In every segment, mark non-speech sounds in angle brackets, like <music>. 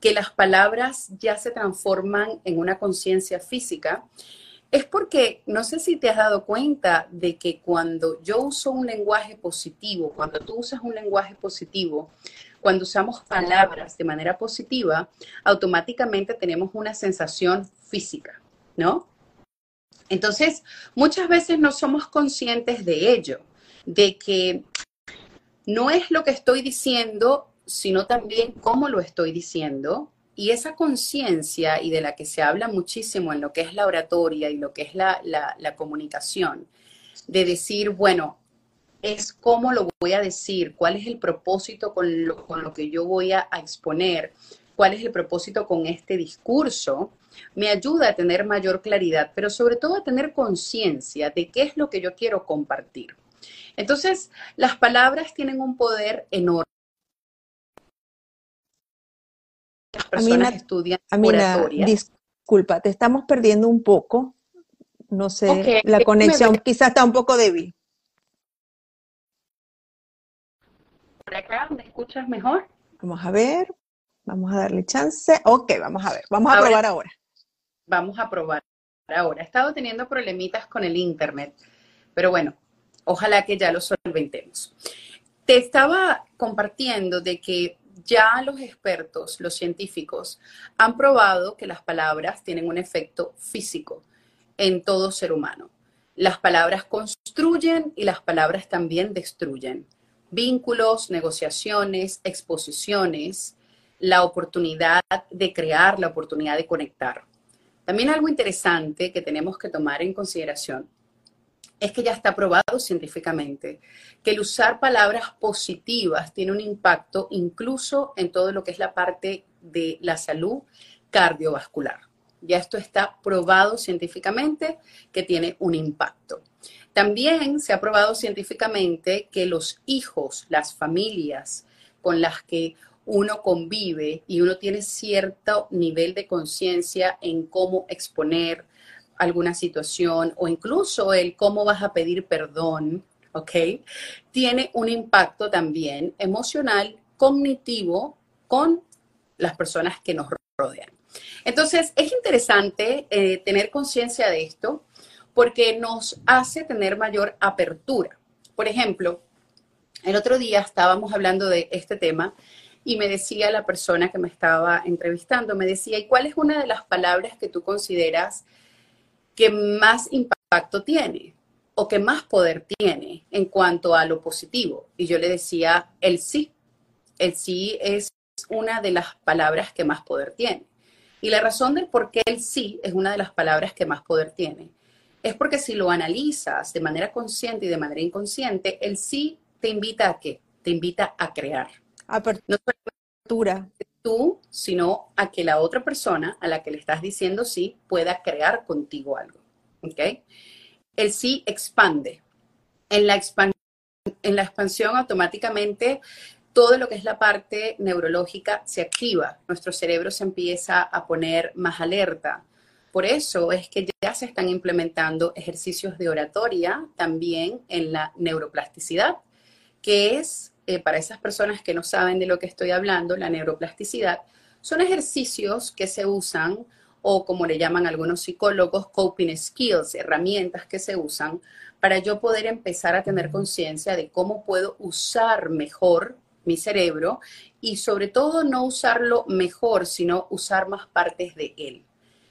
que las palabras ya se transforman en una conciencia física, es porque no sé si te has dado cuenta de que cuando yo uso un lenguaje positivo, cuando tú usas un lenguaje positivo, cuando usamos palabras de manera positiva, automáticamente tenemos una sensación física, ¿no? Entonces, muchas veces no somos conscientes de ello, de que no es lo que estoy diciendo sino también cómo lo estoy diciendo. Y esa conciencia, y de la que se habla muchísimo en lo que es la oratoria y lo que es la, comunicación, de decir, bueno, es cómo lo voy a decir, cuál es el propósito con lo, con lo que yo voy a, a exponer, cuál es el propósito con este discurso, me ayuda a tener mayor claridad, pero sobre todo a tener conciencia de qué es lo que yo quiero compartir. Entonces, las palabras tienen un poder enorme personas estudian Disculpa, te estamos perdiendo un poco. No sé, la conexión quizás está un poco débil. ¿Por acá me escuchas mejor? Vamos a ver, vamos a darle chance. Ok, vamos a ver, vamos a probar ahora. Vamos a probar ahora. He estado teniendo problemitas con el internet, pero bueno, ojalá que ya lo solventemos. Te estaba compartiendo de que ya los expertos, los científicos, han probado que las palabras tienen un efecto físico en todo ser humano. Las palabras construyen y las palabras también destruyen. Vínculos, negociaciones, exposiciones, la oportunidad de crear, la oportunidad de conectar. También algo interesante que tenemos que tomar en consideración es que ya está probado científicamente que el usar palabras positivas tiene un impacto incluso en todo lo que es la parte de la salud cardiovascular. Ya esto está probado científicamente que tiene un impacto. También se ha probado científicamente que los hijos, las familias con las que uno convive y uno tiene cierto nivel de conciencia en cómo exponer, alguna situación o incluso el cómo vas a pedir perdón, ¿ok? Tiene un impacto también emocional, cognitivo con las personas que nos rodean. Entonces, es interesante eh, tener conciencia de esto porque nos hace tener mayor apertura. Por ejemplo, el otro día estábamos hablando de este tema y me decía la persona que me estaba entrevistando, me decía, ¿y cuál es una de las palabras que tú consideras que más impacto tiene o que más poder tiene en cuanto a lo positivo. Y yo le decía, el sí. El sí es una de las palabras que más poder tiene. Y la razón del por qué el sí es una de las palabras que más poder tiene es porque si lo analizas de manera consciente y de manera inconsciente, el sí te invita a qué? Te invita a crear. Apertura. No tú, sino a que la otra persona a la que le estás diciendo sí pueda crear contigo algo. ¿Ok? El sí expande. En la, en la expansión automáticamente todo lo que es la parte neurológica se activa, nuestro cerebro se empieza a poner más alerta. Por eso es que ya se están implementando ejercicios de oratoria también en la neuroplasticidad, que es eh, para esas personas que no saben de lo que estoy hablando, la neuroplasticidad, son ejercicios que se usan o como le llaman algunos psicólogos, coping skills, herramientas que se usan para yo poder empezar a tener conciencia de cómo puedo usar mejor mi cerebro y sobre todo no usarlo mejor, sino usar más partes de él.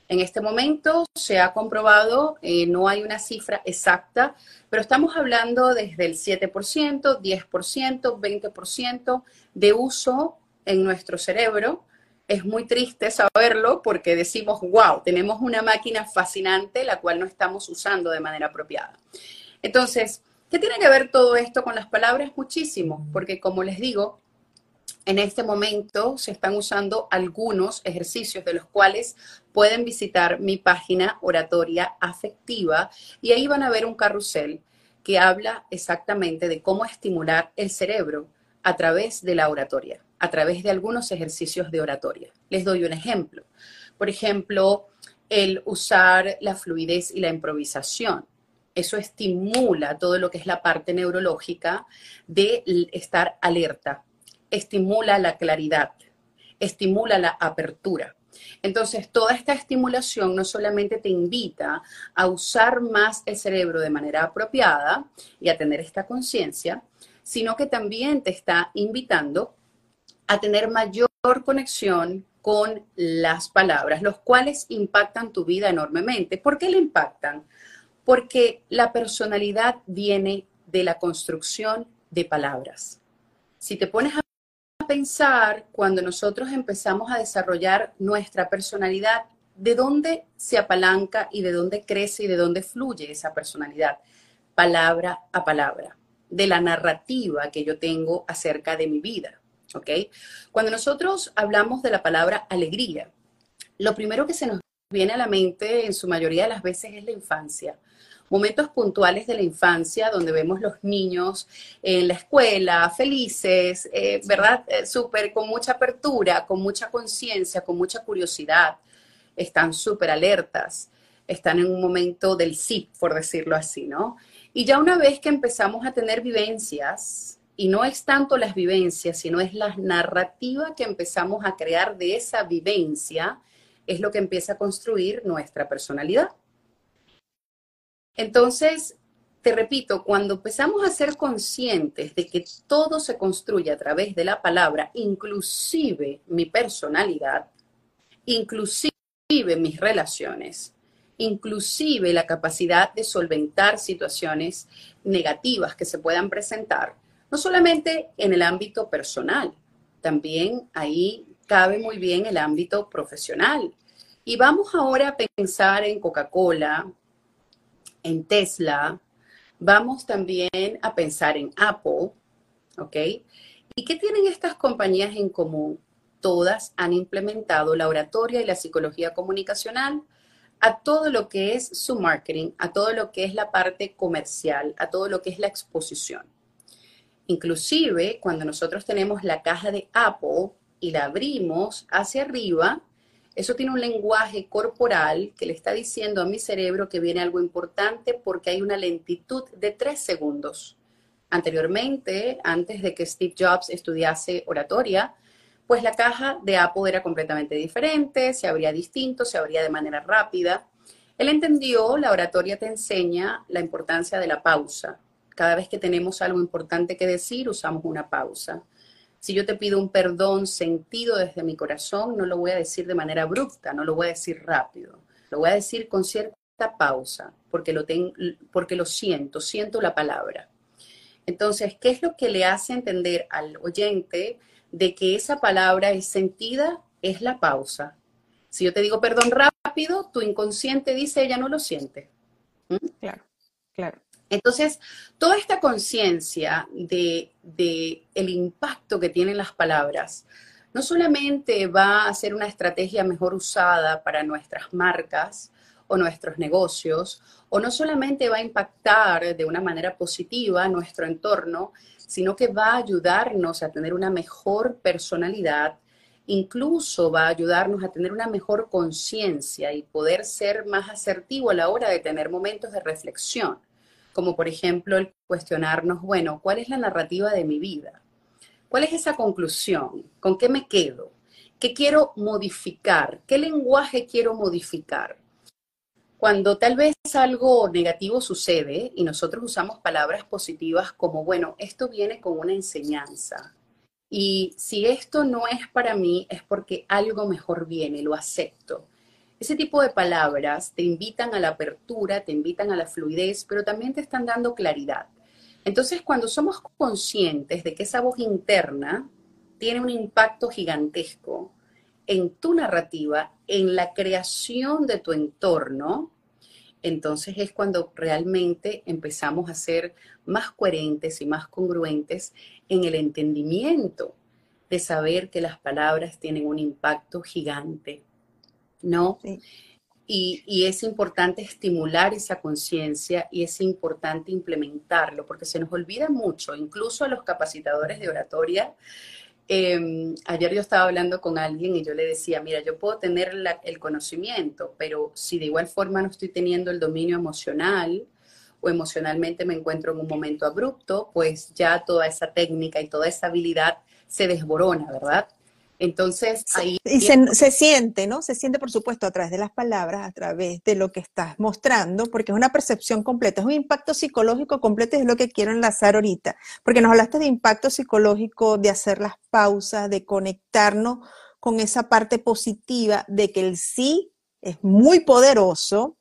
En este momento se ha comprobado, eh, no hay una cifra exacta, pero estamos hablando desde el 7%, 10%, 20% de uso en nuestro cerebro. Es muy triste saberlo porque decimos, wow, tenemos una máquina fascinante la cual no estamos usando de manera apropiada. Entonces, ¿qué tiene que ver todo esto con las palabras? Muchísimo, porque como les digo, En este momento se están usando algunos ejercicios de los cuales pueden visitar mi página oratoria afectiva y ahí van a ver un carrusel que habla exactamente de cómo estimular el cerebro a través de la oratoria, a través de algunos ejercicios de oratoria. Les doy un ejemplo. Por ejemplo, el usar la fluidez y la improvisación. Eso estimula todo lo que es la parte neurológica de estar alerta, estimula la claridad, estimula la apertura. Entonces, toda esta estimulación no solamente te invita a usar más el cerebro de manera apropiada y a tener esta conciencia, sino que también te está invitando a tener mayor conexión con las palabras, los cuales impactan tu vida enormemente. ¿Por qué le impactan? Porque la personalidad viene de la construcción de palabras. Si te pones a pensar cuando nosotros empezamos a desarrollar nuestra personalidad, de dónde se apalanca y de dónde crece y de dónde fluye esa personalidad, palabra a palabra, de la narrativa que yo tengo acerca de mi vida. ¿Ok? Cuando nosotros hablamos de la palabra alegría, lo primero que se nos viene a la mente en su mayoría de las veces es la infancia momentos puntuales de la infancia donde vemos los niños en la escuela, felices, eh, ¿verdad? Eh, súper con mucha apertura, con mucha conciencia, con mucha curiosidad, están súper alertas, están en un momento del sí, por decirlo así, ¿no? Y ya una vez que empezamos a tener vivencias, y no es tanto las vivencias, sino es la narrativa que empezamos a crear de esa vivencia, es lo que empieza a construir nuestra personalidad. Entonces, te repito, cuando empezamos a ser conscientes de que todo se construye a través de la palabra, inclusive mi personalidad, inclusive mis relaciones, inclusive la capacidad de solventar situaciones negativas que se puedan presentar, no solamente en el ámbito personal, también ahí cabe muy bien el ámbito profesional. Y vamos ahora a pensar en Coca-Cola, en Tesla, vamos también a pensar en Apple, ¿ok? ¿Y qué tienen estas compañías en común? Todas han implementado la oratoria y la psicología comunicacional a todo lo que es su marketing, a todo lo que es la parte comercial, a todo lo que es la exposición. Inclusive, cuando nosotros tenemos la caja de Apple y la abrimos hacia arriba, eso tiene un lenguaje corporal que le está diciendo a mi cerebro que viene algo importante porque hay una lentitud de tres segundos. Anteriormente, antes de que Steve Jobs estudiase oratoria, pues la caja de Apple era completamente diferente, se abría distinto, se abría de manera rápida. Él entendió, la oratoria te enseña la importancia de la pausa. Cada vez que tenemos algo importante que decir, usamos una pausa. Si yo te pido un perdón sentido desde mi corazón, no lo voy a decir de manera abrupta, no lo voy a decir rápido. Lo voy a decir con cierta pausa, porque lo, porque lo siento, siento la palabra. Entonces, ¿qué es lo que le hace entender al oyente de que esa palabra es sentida? Es la pausa. Si yo te digo perdón rápido, tu inconsciente dice, ella no lo siente. ¿Mm? Claro, claro. Entonces, toda esta conciencia de, el impacto que tienen las palabras, no solamente va a ser una estrategia mejor usada para nuestras marcas o nuestros negocios, o no solamente va a impactar de una manera positiva nuestro entorno, sino que va a ayudarnos a tener una mejor personalidad, incluso va a ayudarnos a tener una mejor conciencia y poder ser más asertivo a la hora de tener momentos de reflexión como por ejemplo el cuestionarnos, bueno, ¿cuál es la narrativa de mi vida? ¿Cuál es esa conclusión? ¿Con qué me quedo? ¿Qué quiero modificar? ¿Qué lenguaje quiero modificar? Cuando tal vez algo negativo sucede y nosotros usamos palabras positivas como, bueno, esto viene con una enseñanza. Y si esto no es para mí, es porque algo mejor viene, lo acepto. Ese tipo de palabras te invitan a la apertura, te invitan a la fluidez, pero también te están dando claridad. Entonces, cuando somos conscientes de que esa voz interna tiene un impacto gigantesco en tu narrativa, en la creación de tu entorno, entonces es cuando realmente empezamos a ser más coherentes y más congruentes en el entendimiento de saber que las palabras tienen un impacto gigante, ¿no? Y, y, es importante estimular esa conciencia y es importante implementarlo, porque se nos olvida mucho, incluso a los capacitadores de oratoria, Em, ayer yo estaba hablando con alguien y yo le decía, mira, yo puedo tener el conocimiento, pero si de igual forma no estoy teniendo el dominio emocional o emocionalmente me encuentro en un momento abrupto, pues ya toda esa técnica y toda esa habilidad se desborona, ¿verdad? Entonces, ahí... Y se, siente, ¿no? Se siente, por supuesto, a través de las palabras, a través de lo que estás mostrando, porque es una percepción completa, es un impacto psicológico completo y es lo que quiero enlazar ahorita, porque nos hablaste de impacto psicológico, de hacer las pausas, de conectarnos con esa parte positiva de que el sí es muy poderoso,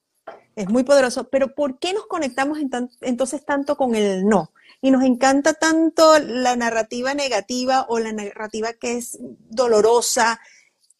es muy poderoso, pero ¿por qué nos conectamos entonces tanto con el no? y nos encanta tanto la narrativa negativa o la narrativa que es dolorosa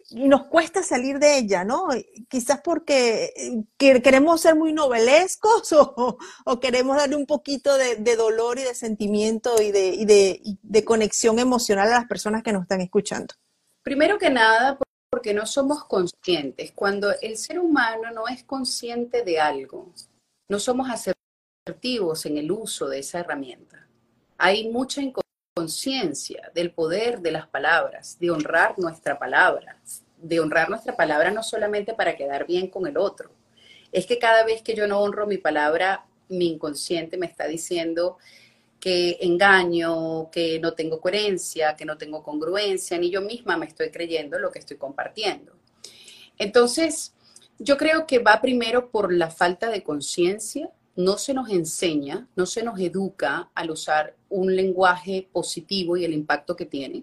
y nos cuesta salir de ella, ¿no? Quizás porque eh, queremos ser muy novelescos <laughs> o, queremos darle un poquito de, dolor y de sentimiento y de, de conexión emocional a las personas que nos están escuchando. Primero que nada, porque no somos conscientes. Cuando el ser humano no es consciente de algo, no somos en el uso de esa herramienta. Hay mucha inconsciencia del poder de las palabras, de honrar nuestra palabra, de honrar nuestra palabra no solamente para quedar bien con el otro. Es que cada vez que yo no honro mi palabra, mi inconsciente me está diciendo que engaño, que no tengo coherencia, que no tengo congruencia, ni yo misma me estoy creyendo lo que estoy compartiendo. Entonces, yo creo que va primero por la falta de conciencia no se nos enseña, no se nos educa al usar un lenguaje positivo y el impacto que tiene.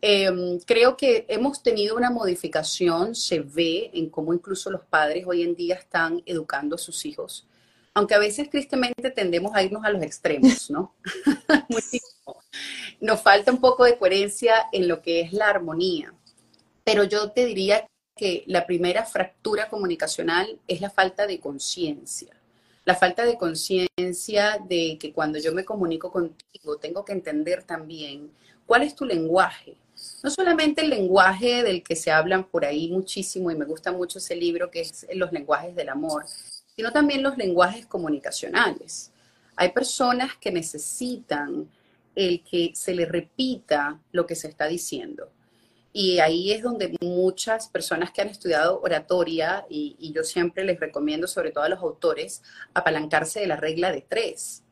Em, creo que hemos tenido una modificación, se ve en cómo incluso los padres hoy en día están educando a sus hijos, aunque a veces tristemente tendemos a irnos a los extremos, ¿no? <laughs> Nos falta un poco de coherencia en lo que es la armonía, pero yo te diría que la primera fractura comunicacional es la falta de conciencia la falta de conciencia de que cuando yo me comunico contigo tengo que entender también cuál es tu lenguaje. No solamente el lenguaje del que se hablan por ahí muchísimo y me gusta mucho ese libro que es Los lenguajes del amor, sino también los lenguajes comunicacionales. Hay personas que necesitan el que se le repita lo que se está diciendo. Y ahí es donde muchas personas que han estudiado oratoria, y, yo siempre les recomiendo, sobre todo a los autores, apalancarse de la regla de tres,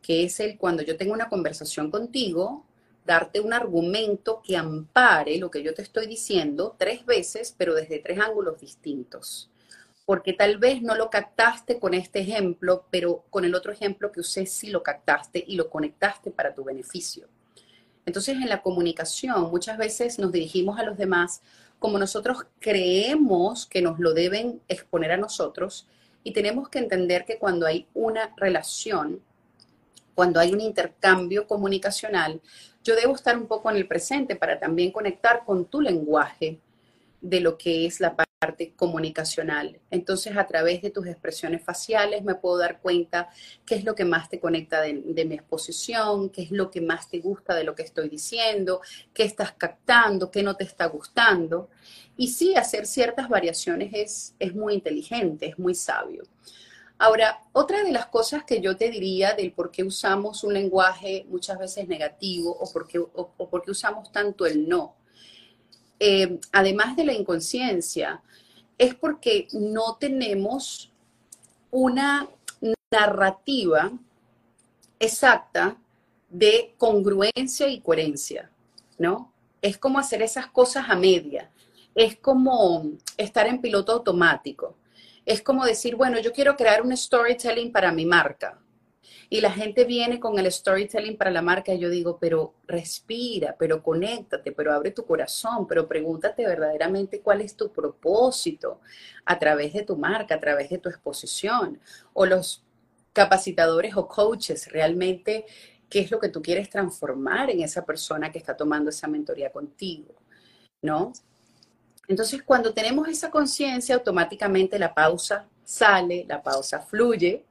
que es el cuando yo tengo una conversación contigo, darte un argumento que ampare lo que yo te estoy diciendo tres veces, pero desde tres ángulos distintos. Porque tal vez no lo captaste con este ejemplo, pero con el otro ejemplo que usé sí lo captaste y lo conectaste para tu beneficio. Entonces, en la comunicación muchas veces nos dirigimos a los demás como nosotros creemos que nos lo deben exponer a nosotros y tenemos que entender que cuando hay una relación, cuando hay un intercambio comunicacional, yo debo estar un poco en el presente para también conectar con tu lenguaje de lo que es la parte comunicacional. Entonces, a través de tus expresiones faciales me puedo dar cuenta qué es lo que más te conecta de, mi exposición, qué es lo que más te gusta de lo que estoy diciendo, qué estás captando, qué no te está gustando. Y sí, hacer ciertas variaciones es, es muy inteligente, es muy sabio. Ahora, otra de las cosas que yo te diría del por qué usamos un lenguaje muchas veces negativo o por qué, o por qué usamos tanto el no, eh, además de la inconsciencia, es porque no tenemos una narrativa exacta de congruencia y coherencia, ¿no? Es como hacer esas cosas a media, es como estar en piloto automático, es como decir, bueno, yo quiero crear un storytelling para mi marca, y la gente viene con el storytelling para la marca y yo digo, pero respira, pero conéctate, pero abre tu corazón, pero pregúntate verdaderamente cuál es tu propósito a través de tu marca, a través de tu exposición. O los capacitadores o coaches, realmente, ¿qué es lo que tú quieres transformar en esa persona que está tomando esa mentoría contigo? ¿No? Entonces, cuando tenemos esa conciencia, automáticamente la pausa sale, la pausa fluye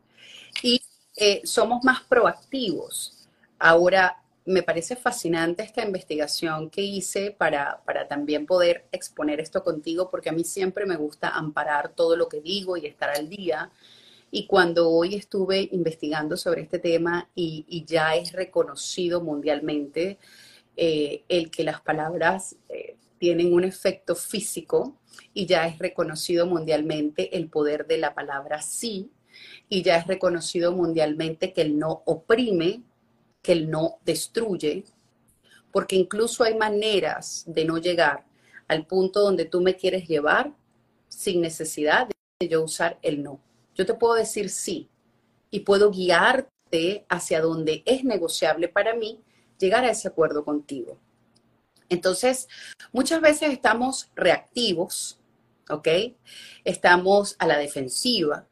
y eh, somos más proactivos. Ahora, me parece fascinante esta investigación que hice para, para, también poder exponer esto contigo, porque a mí siempre me gusta amparar todo lo que digo y estar al día. Y cuando hoy estuve investigando sobre este tema y, ya es reconocido mundialmente eh, el que las palabras eh, tienen un efecto físico y ya es reconocido mundialmente el poder de la palabra sí y ya es reconocido mundialmente que el no oprime, que el no destruye, porque incluso hay maneras de no llegar al punto donde tú me quieres llevar sin necesidad de yo usar el no. Yo te puedo decir sí y puedo guiarte hacia donde es negociable para mí llegar a ese acuerdo contigo. Entonces, muchas veces estamos reactivos, ¿ok? Estamos a la defensiva,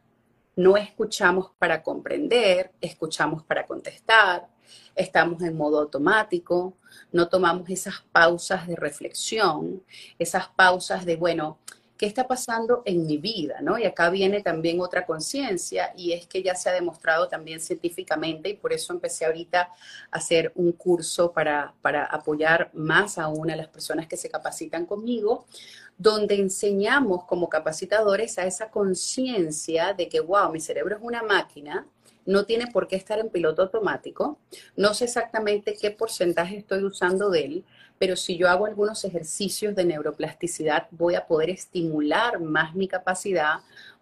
no escuchamos para comprender, escuchamos para contestar, estamos en modo automático, no tomamos esas pausas de reflexión, esas pausas de, bueno, ¿qué está pasando en mi vida? ¿no? Y acá viene también otra conciencia y es que ya se ha demostrado también científicamente y por eso empecé ahorita a hacer un curso para, para apoyar más aún a las personas que se capacitan conmigo, donde enseñamos como capacitadores a esa conciencia de que, wow, mi cerebro es una máquina, no tiene por qué estar en piloto automático, no sé exactamente qué porcentaje estoy usando de él, pero si yo hago algunos ejercicios de neuroplasticidad, voy a poder estimular más mi capacidad,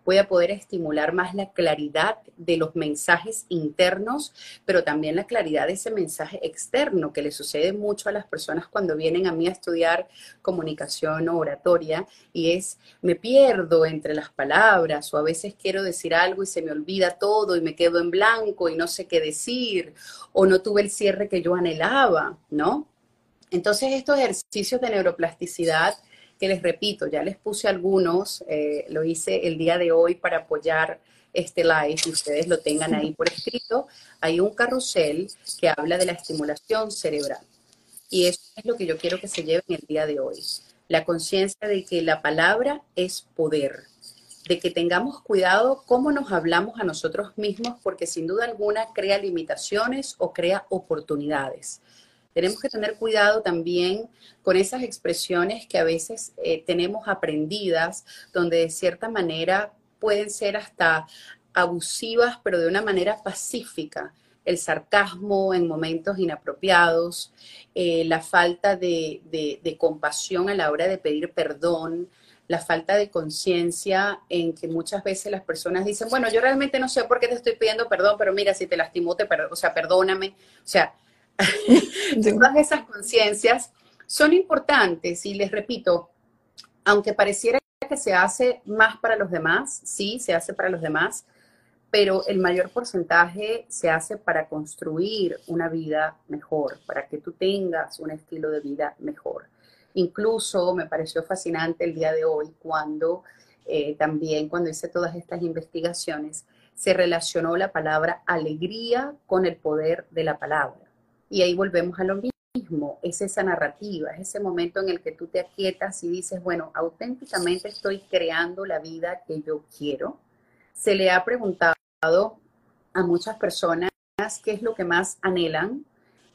voy a poder estimular más la claridad de los mensajes internos, pero también la claridad de ese mensaje externo que le sucede mucho a las personas cuando vienen a mí a estudiar comunicación o oratoria y es me pierdo entre las palabras o a veces quiero decir algo y se me olvida todo y me quedo en blanco y no sé qué decir o no tuve el cierre que yo anhelaba, ¿no? Entonces, estos ejercicios de neuroplasticidad, que les repito, ya les puse algunos, eh, lo hice el día de hoy para apoyar este live, y ustedes lo tengan ahí por escrito, hay un carrusel que habla de la estimulación cerebral. Y eso es lo que yo quiero que se lleven el día de hoy. La conciencia de que la palabra es poder, de que tengamos cuidado cómo nos hablamos a nosotros mismos, porque sin duda alguna crea limitaciones o crea oportunidades. Tenemos que tener cuidado también con esas expresiones que a veces eh, tenemos aprendidas, donde de cierta manera pueden ser hasta abusivas, pero de una manera pacífica. El sarcasmo en momentos inapropiados, eh, la falta de, de compasión a la hora de pedir perdón, la falta de conciencia en que muchas veces las personas dicen, bueno, yo realmente no sé por qué te estoy pidiendo perdón, pero mira, si te lastimó, te o sea, perdóname. O sea, <laughs> Todas esas conciencias son importantes y les repito, aunque pareciera que se hace más para los demás, sí, se hace para los demás, pero el mayor porcentaje se hace para construir una vida mejor, para que tú tengas un estilo de vida mejor. Incluso me pareció fascinante el día de hoy cuando eh, también cuando hice todas estas investigaciones, se relacionó la palabra alegría con el poder de la palabra. Y ahí volvemos a lo mismo, es esa narrativa, es ese momento en el que tú te aquietas y dices, bueno, auténticamente estoy creando la vida que yo quiero. Se le ha preguntado a muchas personas qué es lo que más anhelan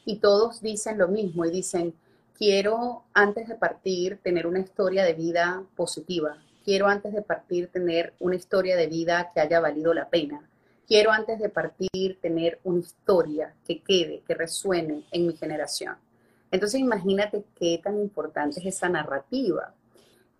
y todos dicen lo mismo y dicen, quiero antes de partir tener una historia de vida positiva, quiero antes de partir tener una historia de vida que haya valido la pena, quiero antes de partir tener una historia que quede, que resuene en mi generación. Entonces imagínate qué tan importante es esa narrativa.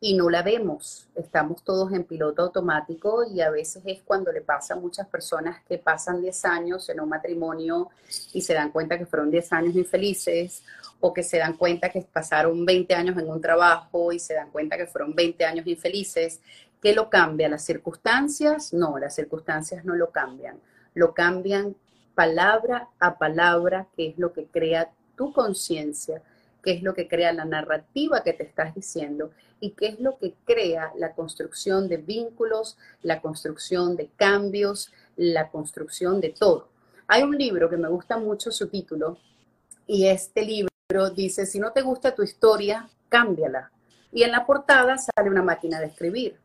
Y no la vemos, estamos todos en piloto automático y a veces es cuando le pasa a muchas personas que pasan 10 años en un matrimonio y se dan cuenta que fueron 10 años infelices o que se dan cuenta que pasaron 20 años en un trabajo y se dan cuenta que fueron 20 años infelices ¿Qué lo cambia? ¿Las circunstancias? No, las circunstancias no lo cambian. Lo cambian palabra a palabra, que es lo que crea tu conciencia, que es lo que crea la narrativa que te estás diciendo y que es lo que crea la construcción de vínculos, la construcción de cambios, la construcción de todo. Hay un libro que me gusta mucho su título y este libro dice, si no te gusta tu historia, cámbiala. Y en la portada sale una máquina de escribir.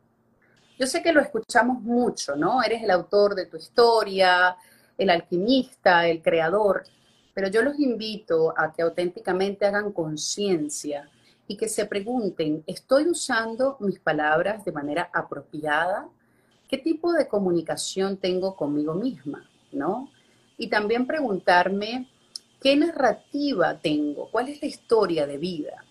Yo sé que lo escuchamos mucho, ¿no? Eres el autor de tu historia, el alquimista, el creador, pero yo los invito a que auténticamente hagan conciencia y que se pregunten, ¿estoy usando mis palabras de manera apropiada? ¿Qué tipo de comunicación tengo conmigo misma? ¿No? Y también preguntarme, ¿qué narrativa tengo? ¿Cuál es la historia de vida?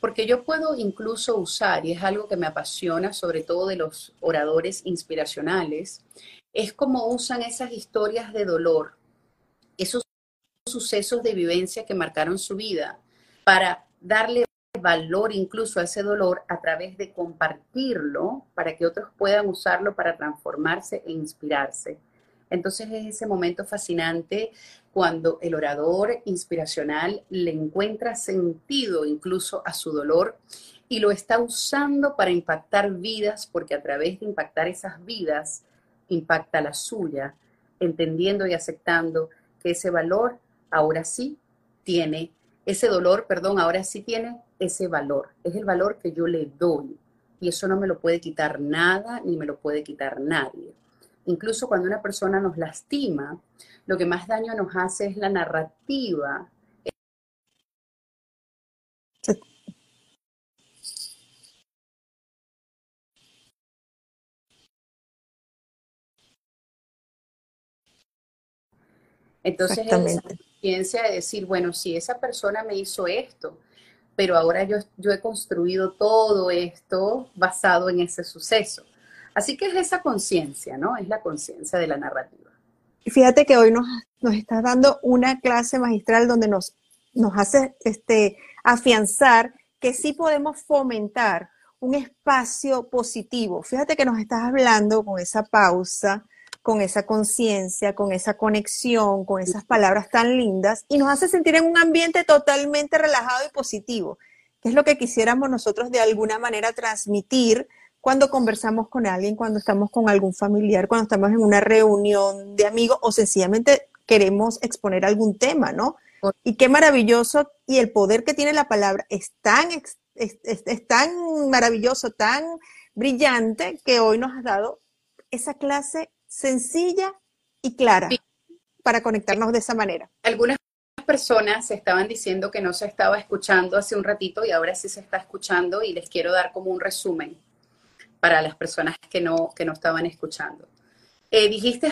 Porque yo puedo incluso usar, y es algo que me apasiona, sobre todo de los oradores inspiracionales, es como usan esas historias de dolor, esos sucesos de vivencia que marcaron su vida, para darle valor incluso a ese dolor a través de compartirlo para que otros puedan usarlo para transformarse e inspirarse. Entonces es ese momento fascinante cuando el orador inspiracional le encuentra sentido incluso a su dolor y lo está usando para impactar vidas, porque a través de impactar esas vidas impacta la suya, entendiendo y aceptando que ese valor ahora sí tiene, ese dolor, perdón, ahora sí tiene ese valor, es el valor que yo le doy y eso no me lo puede quitar nada ni me lo puede quitar nadie. Incluso cuando una persona nos lastima, lo que más daño nos hace es la narrativa. Entonces, esa conciencia de decir, bueno, si esa persona me hizo esto, pero ahora yo, yo he construido todo esto basado en ese suceso. Así que es esa conciencia, ¿no? Es la conciencia de la narrativa. Fíjate que hoy nos, nos estás dando una clase magistral donde nos, nos hace este, afianzar que sí podemos fomentar un espacio positivo. Fíjate que nos estás hablando con esa pausa, con esa conciencia, con esa conexión, con esas palabras tan lindas y nos hace sentir en un ambiente totalmente relajado y positivo, que es lo que quisiéramos nosotros de alguna manera transmitir cuando conversamos con alguien, cuando estamos con algún familiar, cuando estamos en una reunión de amigos o sencillamente queremos exponer algún tema, ¿no? Y qué maravilloso y el poder que tiene la palabra es tan, es, tan maravilloso, tan brillante que hoy nos has dado esa clase sencilla y clara para conectarnos de esa manera. Algunas personas estaban diciendo que no se estaba escuchando hace un ratito y ahora sí se está escuchando y les quiero dar como un resumen para las personas que no, que no estaban escuchando. Eh, dijiste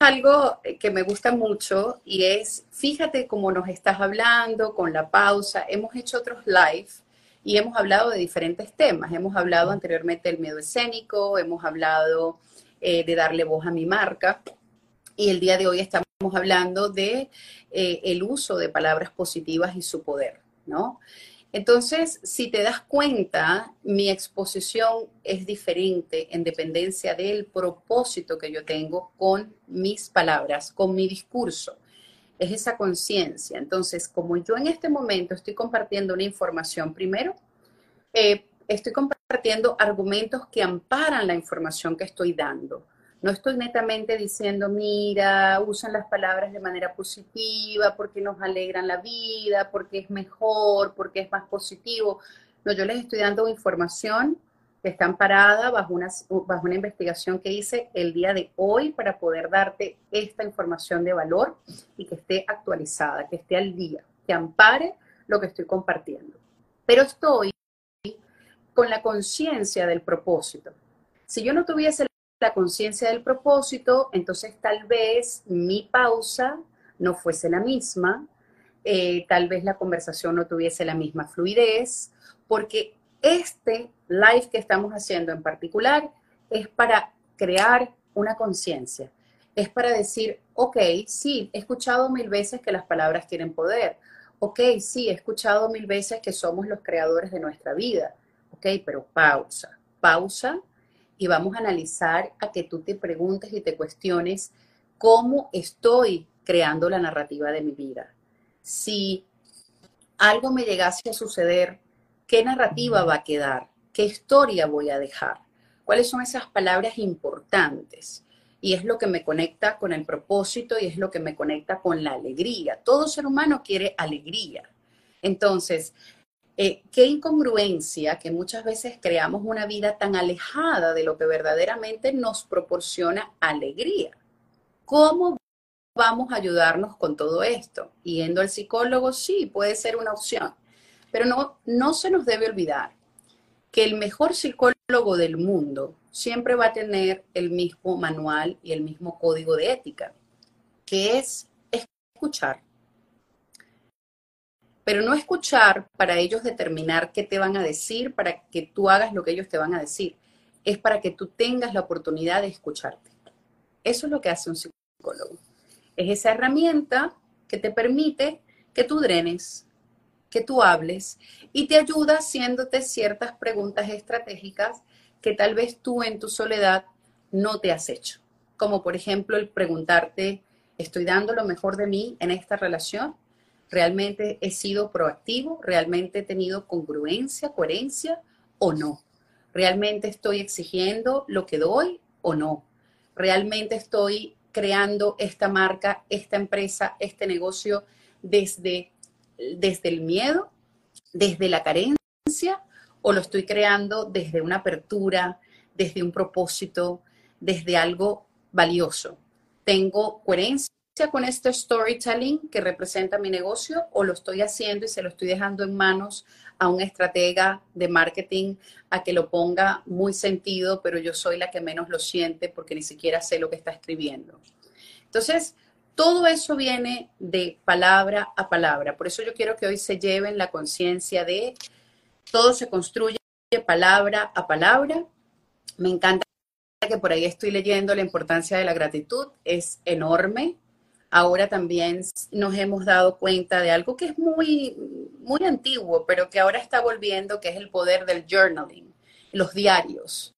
algo que me gusta mucho y es, fíjate cómo nos estás hablando con la pausa. Hemos hecho otros live y hemos hablado de diferentes temas. Hemos hablado anteriormente del miedo escénico, hemos hablado eh, de darle voz a mi marca y el día de hoy estamos hablando de eh, el uso de palabras positivas y su poder, ¿no? Entonces, si te das cuenta, mi exposición es diferente en dependencia del propósito que yo tengo con mis palabras, con mi discurso. Es esa conciencia. Entonces, como yo en este momento estoy compartiendo una información, primero, eh, estoy compartiendo argumentos que amparan la información que estoy dando. No estoy netamente diciendo, mira, usan las palabras de manera positiva porque nos alegran la vida, porque es mejor, porque es más positivo. No, yo les estoy dando información que está amparada bajo una, bajo una investigación que hice el día de hoy para poder darte esta información de valor y que esté actualizada, que esté al día, que ampare lo que estoy compartiendo. Pero estoy con la conciencia del propósito. Si yo no tuviese la conciencia del propósito, entonces tal vez mi pausa no fuese la misma, eh, tal vez la conversación no tuviese la misma fluidez, porque este live que estamos haciendo en particular es para crear una conciencia, es para decir, ok, sí, he escuchado mil veces que las palabras tienen poder, ok, sí, he escuchado mil veces que somos los creadores de nuestra vida, ok, pero pausa, pausa y vamos a analizar a que tú te preguntes y te cuestiones cómo estoy creando la narrativa de mi vida. Si algo me llegase a suceder, ¿qué narrativa va a quedar? ¿Qué historia voy a dejar? ¿Cuáles son esas palabras importantes? Y es lo que me conecta con el propósito y es lo que me conecta con la alegría. Todo ser humano quiere alegría. Entonces, eh, qué incongruencia que muchas veces creamos una vida tan alejada de lo que verdaderamente nos proporciona alegría. ¿Cómo vamos a ayudarnos con todo esto? Yendo al psicólogo, sí, puede ser una opción. Pero no, no se nos debe olvidar que el mejor psicólogo del mundo siempre va a tener el mismo manual y el mismo código de ética, que es escuchar. Pero no escuchar para ellos determinar qué te van a decir, para que tú hagas lo que ellos te van a decir. Es para que tú tengas la oportunidad de escucharte. Eso es lo que hace un psicólogo. Es esa herramienta que te permite que tú drenes, que tú hables y te ayuda haciéndote ciertas preguntas estratégicas que tal vez tú en tu soledad no te has hecho. Como por ejemplo el preguntarte, ¿estoy dando lo mejor de mí en esta relación? ¿Realmente he sido proactivo? ¿Realmente he tenido congruencia, coherencia o no? ¿Realmente estoy exigiendo lo que doy o no? ¿Realmente estoy creando esta marca, esta empresa, este negocio desde desde el miedo, desde la carencia, o lo estoy creando desde una apertura, desde un propósito, desde algo valioso. ¿Tengo coherencia con este storytelling que representa mi negocio o lo estoy haciendo y se lo estoy dejando en manos a un estratega de marketing a que lo ponga muy sentido, pero yo soy la que menos lo siente porque ni siquiera sé lo que está escribiendo? Entonces, todo eso viene de palabra a palabra. Por eso yo quiero que hoy se lleven la conciencia de todo se construye palabra a palabra. Me encanta que por ahí estoy leyendo la importancia de la gratitud. Es enorme. Ahora también nos hemos dado cuenta de algo que es muy, muy antiguo, pero que ahora está volviendo, que es el poder del journaling, los diarios,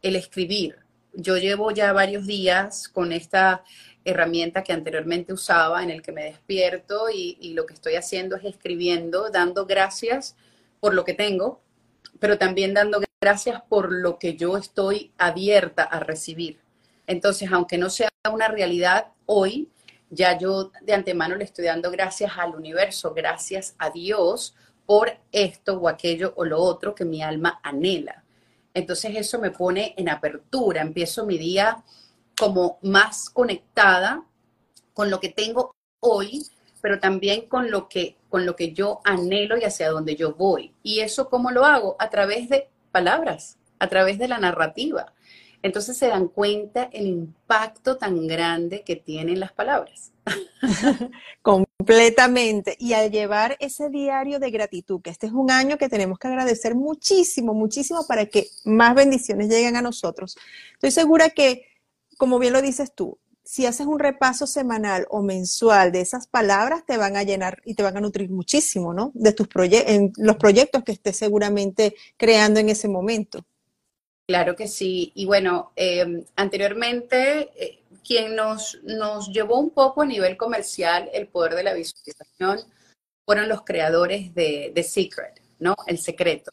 el escribir. Yo llevo ya varios días con esta herramienta que anteriormente usaba en el que me despierto y, lo que estoy haciendo es escribiendo, dando gracias por lo que tengo, pero también dando gracias por lo que yo estoy abierta a recibir. Entonces, aunque no sea una realidad hoy, ya yo de antemano le estoy dando gracias al universo, gracias a Dios por esto o aquello o lo otro que mi alma anhela. Entonces eso me pone en apertura, empiezo mi día como más conectada con lo que tengo hoy, pero también con lo que, con lo que yo anhelo y hacia donde yo voy. ¿Y eso cómo lo hago? A través de palabras, a través de la narrativa. Entonces se dan cuenta el impacto tan grande que tienen las palabras. <laughs> Completamente. Y al llevar ese diario de gratitud, que este es un año que tenemos que agradecer muchísimo, muchísimo para que más bendiciones lleguen a nosotros. Estoy segura que como bien lo dices tú, si haces un repaso semanal o mensual de esas palabras, te van a llenar y te van a nutrir muchísimo, ¿no? De tus proyectos, en los proyectos que estés seguramente creando en ese momento. Claro que sí. Y bueno, em, anteriormente, eh, quien nos, nos llevó un poco a nivel comercial el poder de la visualización fueron los creadores de The Secret, ¿no? El secreto,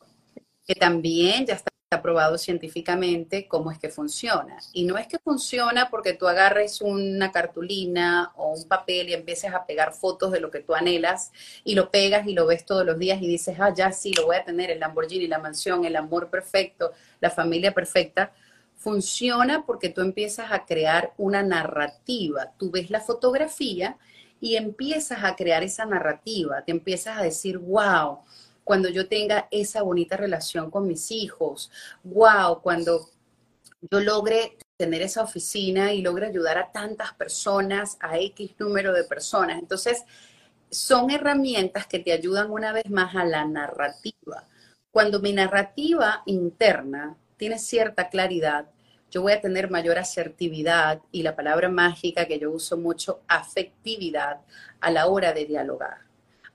que también ya está probado científicamente cómo es que funciona. Y no es que funciona porque tú agarres una cartulina o un papel y empieces a pegar fotos de lo que tú anhelas y lo pegas y lo ves todos los días y dices, ah, ya sí, lo voy a tener, el Lamborghini, la mansión, el amor perfecto, la familia perfecta. Funciona porque tú empiezas a crear una narrativa. Tú ves la fotografía y empiezas a crear esa narrativa. Te empiezas a decir, wow cuando yo tenga esa bonita relación con mis hijos, wow, cuando yo logre tener esa oficina y logre ayudar a tantas personas, a X número de personas. Entonces, son herramientas que te ayudan una vez más a la narrativa. Cuando mi narrativa interna tiene cierta claridad, yo voy a tener mayor asertividad y la palabra mágica que yo uso mucho, afectividad, a la hora de dialogar.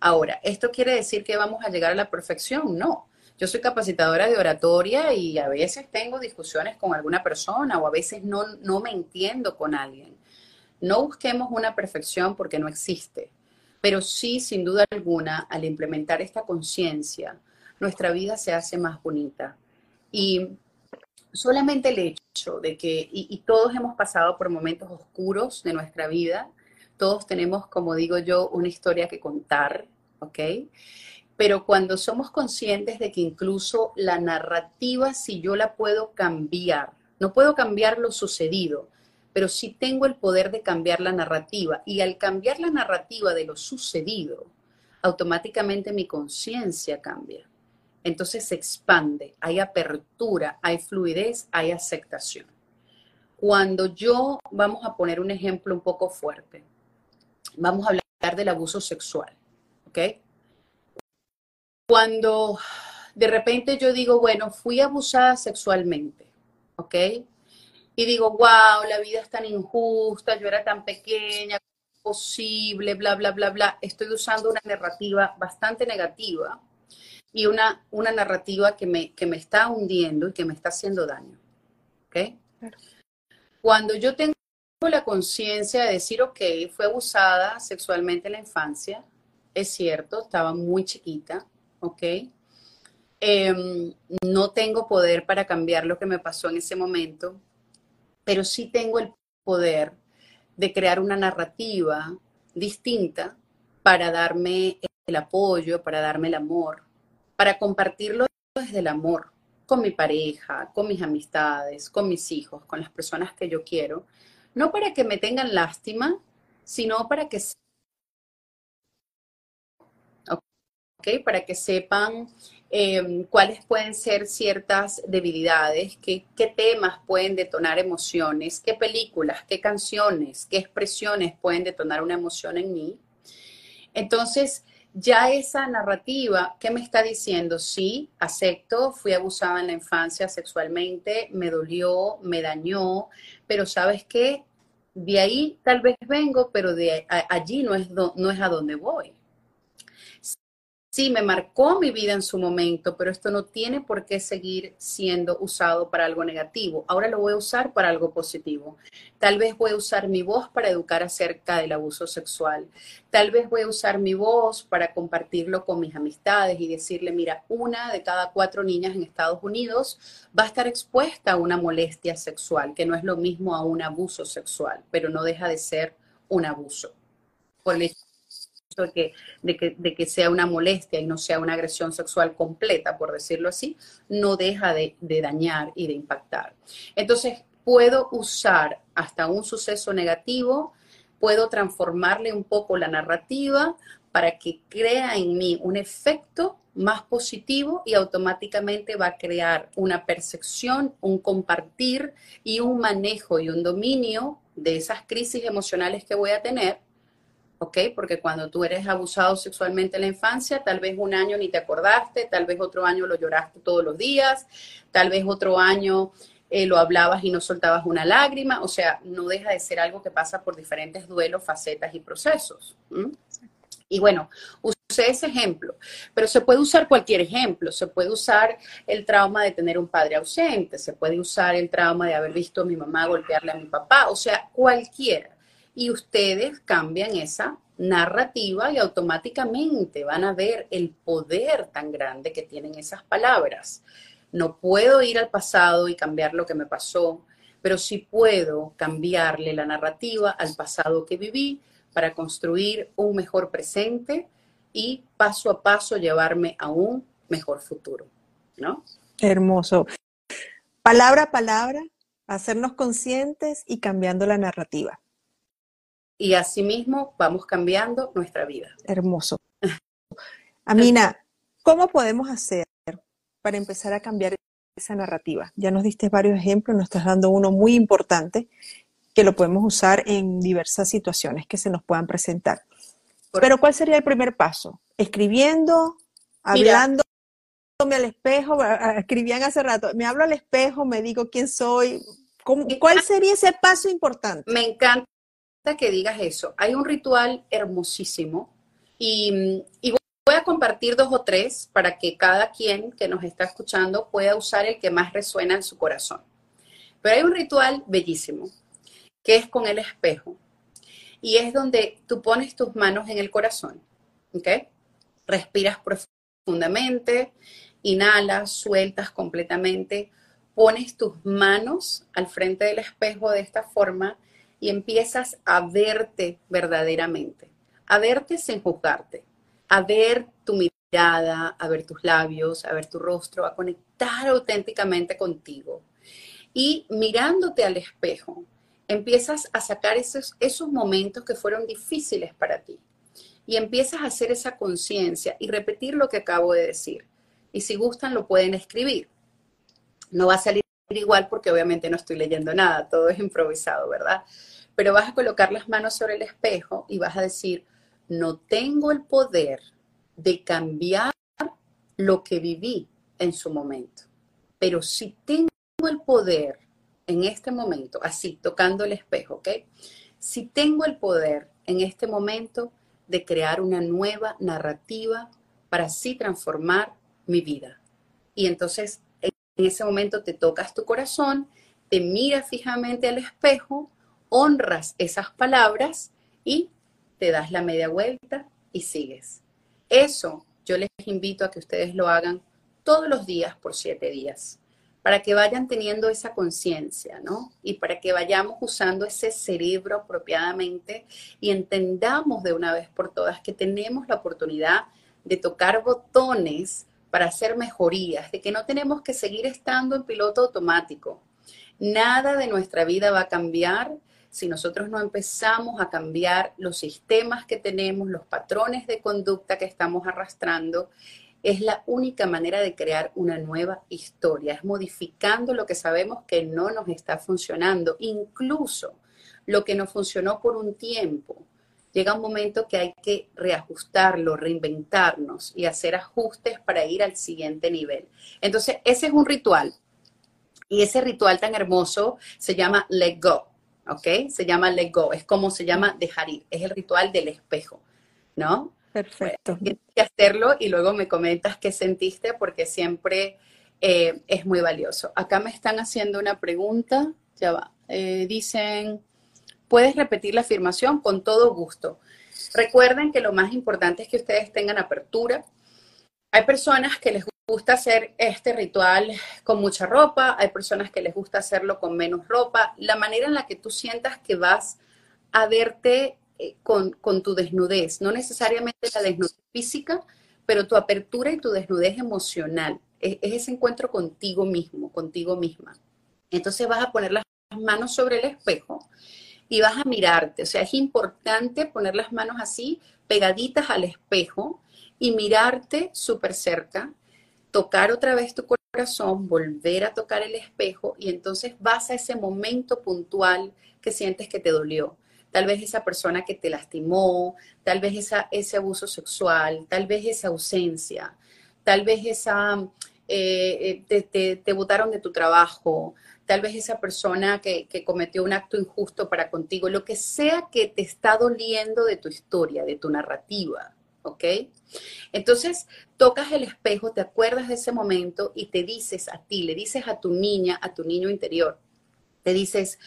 Ahora, ¿esto quiere decir que vamos a llegar a la perfección? No. Yo soy capacitadora de oratoria y a veces tengo discusiones con alguna persona o a veces no, no me entiendo con alguien. No busquemos una perfección porque no existe, pero sí, sin duda alguna, al implementar esta conciencia, nuestra vida se hace más bonita. Y solamente el hecho de que, y, y, todos hemos pasado por momentos oscuros de nuestra vida, todos tenemos, como digo yo, una historia que contar, ¿ok? Pero cuando somos conscientes de que incluso la narrativa, si yo la puedo cambiar, no puedo cambiar lo sucedido, pero sí tengo el poder de cambiar la narrativa. Y al cambiar la narrativa de lo sucedido, automáticamente mi conciencia cambia. Entonces se expande, hay apertura, hay fluidez, hay aceptación. Cuando yo, vamos a poner un ejemplo un poco fuerte, vamos a hablar del abuso sexual, ¿ok? Cuando de repente yo digo, bueno, fui abusada sexualmente, ¿ok? Y digo, wow, la vida es tan injusta, yo era tan pequeña, posible, bla, bla, bla, bla. Estoy usando una narrativa bastante negativa y una, una narrativa que me, que me está hundiendo y que me está haciendo daño. ¿Ok? Cuando yo tengo la conciencia de decir, ok, fue abusada sexualmente en la infancia, es cierto, estaba muy chiquita, ¿ok? Em, no tengo poder para cambiar lo que me pasó en ese momento, pero sí tengo el poder de crear una narrativa distinta para darme el apoyo, para darme el amor, para compartirlo desde el amor con mi pareja, con mis amistades, con mis hijos, con las personas que yo quiero, no para que me tengan lástima, sino para que para que sepan Em, cuáles pueden ser ciertas debilidades, qué, temas pueden detonar emociones, qué películas, qué canciones, qué expresiones pueden detonar una emoción en mí. Entonces, ya esa narrativa, ¿qué me está diciendo? Sí, acepto, fui abusada en la infancia sexualmente, me dolió, me dañó, pero ¿sabes qué? De ahí tal vez vengo, pero de allí no es, no es a donde voy. Sí, me marcó mi vida en su momento, pero esto no tiene por qué seguir siendo usado para algo negativo. Ahora lo voy a usar para algo positivo. Tal vez voy a usar mi voz para educar acerca del abuso sexual. Tal vez voy a usar mi voz para compartirlo con mis amistades y decirle, mira, una de cada cuatro niñas en Estados Unidos va a estar expuesta a una molestia sexual, que no es lo mismo a un abuso sexual, pero no deja de ser un abuso. Por de que, de, que, de que, sea una molestia y no sea una agresión sexual completa, por decirlo así, no deja de, de dañar y de impactar. Entonces, puedo usar hasta un suceso negativo, puedo transformarle un poco la narrativa para que crea en mí un efecto más positivo y automáticamente va a crear una percepción, un compartir y un manejo y un dominio de esas crisis emocionales que voy a tener ¿ok? Porque cuando tú eres abusado sexualmente en la infancia, tal vez un año ni te acordaste, tal vez otro año lo lloraste todos los días, tal vez otro año eh, lo hablabas y no soltabas una lágrima, o sea, no deja de ser algo que pasa por diferentes duelos, facetas y procesos. Y bueno, usé ese ejemplo, pero se puede usar cualquier ejemplo, se puede usar el trauma de tener un padre ausente, se puede usar el trauma de haber visto a mi mamá golpearle a mi papá, o sea, cualquiera y ustedes cambian esa narrativa y automáticamente van a ver el poder tan grande que tienen esas palabras. No puedo ir al pasado y cambiar lo que me pasó, pero sí puedo cambiarle la narrativa al pasado que viví para construir un mejor presente y paso a paso llevarme a un mejor futuro, ¿no? Hermoso. Palabra a palabra, hacernos conscientes y cambiando la narrativa y asimismo vamos cambiando nuestra vida. Hermoso. Amina, ¿cómo podemos hacer para empezar a cambiar esa narrativa? Ya nos diste varios ejemplos, nos estás dando uno muy importante que lo podemos usar en diversas situaciones que se nos puedan presentar. Pero ¿cuál sería el primer paso? Escribiendo, hablando al espejo, escribían hace rato, me hablo al espejo, me digo quién soy, ¿cuál sería ese paso importante? Me encanta que digas eso. Hay un ritual hermosísimo y, voy a compartir dos o tres para que cada quien que nos está escuchando pueda usar el que más resuena en su corazón. Pero hay un ritual bellísimo que es con el espejo y es donde tú pones tus manos en el corazón, ¿ok? Respiras profundamente, inhalas, sueltas completamente, pones tus manos al frente del espejo de esta forma y empiezas a verte verdaderamente, a verte sin juzgarte, a ver tu mirada, a ver tus labios, a ver tu rostro, a conectar auténticamente contigo. Y mirándote al espejo, empiezas a sacar esos, esos momentos que fueron difíciles para ti y empiezas a hacer esa conciencia y repetir lo que acabo de decir. Y si gustan, lo pueden escribir. No va a salir igual porque obviamente no estoy leyendo nada, todo es improvisado, ¿verdad? Pero vas a colocar las manos sobre el espejo y vas a decir, no tengo el poder de cambiar lo que viví en su momento, pero si tengo el poder en este momento, así, tocando el espejo, ¿ok? Si tengo el poder en este momento de crear una nueva narrativa para así transformar mi vida. Y entonces en ese momento te tocas tu corazón, te miras fijamente al espejo, honras esas palabras y te das la media vuelta y sigues. Eso yo les invito a que ustedes lo hagan todos los días por siete días, para que vayan teniendo esa conciencia, ¿no? Y para que vayamos usando ese cerebro apropiadamente y entendamos de una vez por todas que tenemos la oportunidad de tocar botones para hacer mejorías, de que no tenemos que seguir estando en piloto automático. Nada de nuestra vida va a cambiar si nosotros no empezamos a cambiar los sistemas que tenemos, los patrones de conducta que estamos arrastrando. Es la única manera de crear una nueva historia, es modificando lo que sabemos que no nos está funcionando, incluso lo que nos funcionó por un tiempo llega un momento que hay que reajustarlo, reinventarnos y hacer ajustes para ir al siguiente nivel. Entonces, ese es un ritual. Y ese ritual tan hermoso se llama Let Go, ¿ok? Se llama Let Go, es como se llama dejar ir, es el ritual del espejo, ¿no? Perfecto. tienes que hacerlo y luego me comentas qué sentiste porque siempre eh, es muy valioso. Acá me están haciendo una pregunta, ya va. Eh, dicen, Puedes repetir la afirmación con todo gusto. Recuerden que lo más importante es que ustedes tengan apertura. Hay personas que les gusta hacer este ritual con mucha ropa, hay personas que les gusta hacerlo con menos ropa. La manera en la que tú sientas que vas a verte eh, con, tu desnudez, no necesariamente la desnudez física, pero tu apertura y tu desnudez emocional. Es, es ese encuentro contigo mismo, contigo misma. Entonces vas a poner las manos sobre el espejo y vas a mirarte. O sea, es importante poner las manos así, pegaditas al espejo y mirarte súper cerca, tocar otra vez tu corazón, volver a tocar el espejo y entonces vas a ese momento puntual que sientes que te dolió. Tal vez esa persona que te lastimó, tal vez esa, ese abuso sexual, tal vez esa ausencia, tal vez esa, eh, eh, te, te botaron de tu trabajo, tal vez esa persona que, cometió un acto injusto para contigo, lo que sea que te está doliendo de tu historia, de tu narrativa, ¿ok? Entonces, tocas el espejo, te acuerdas de ese momento y te dices a ti, le dices a tu niña, a tu niño interior, te dices,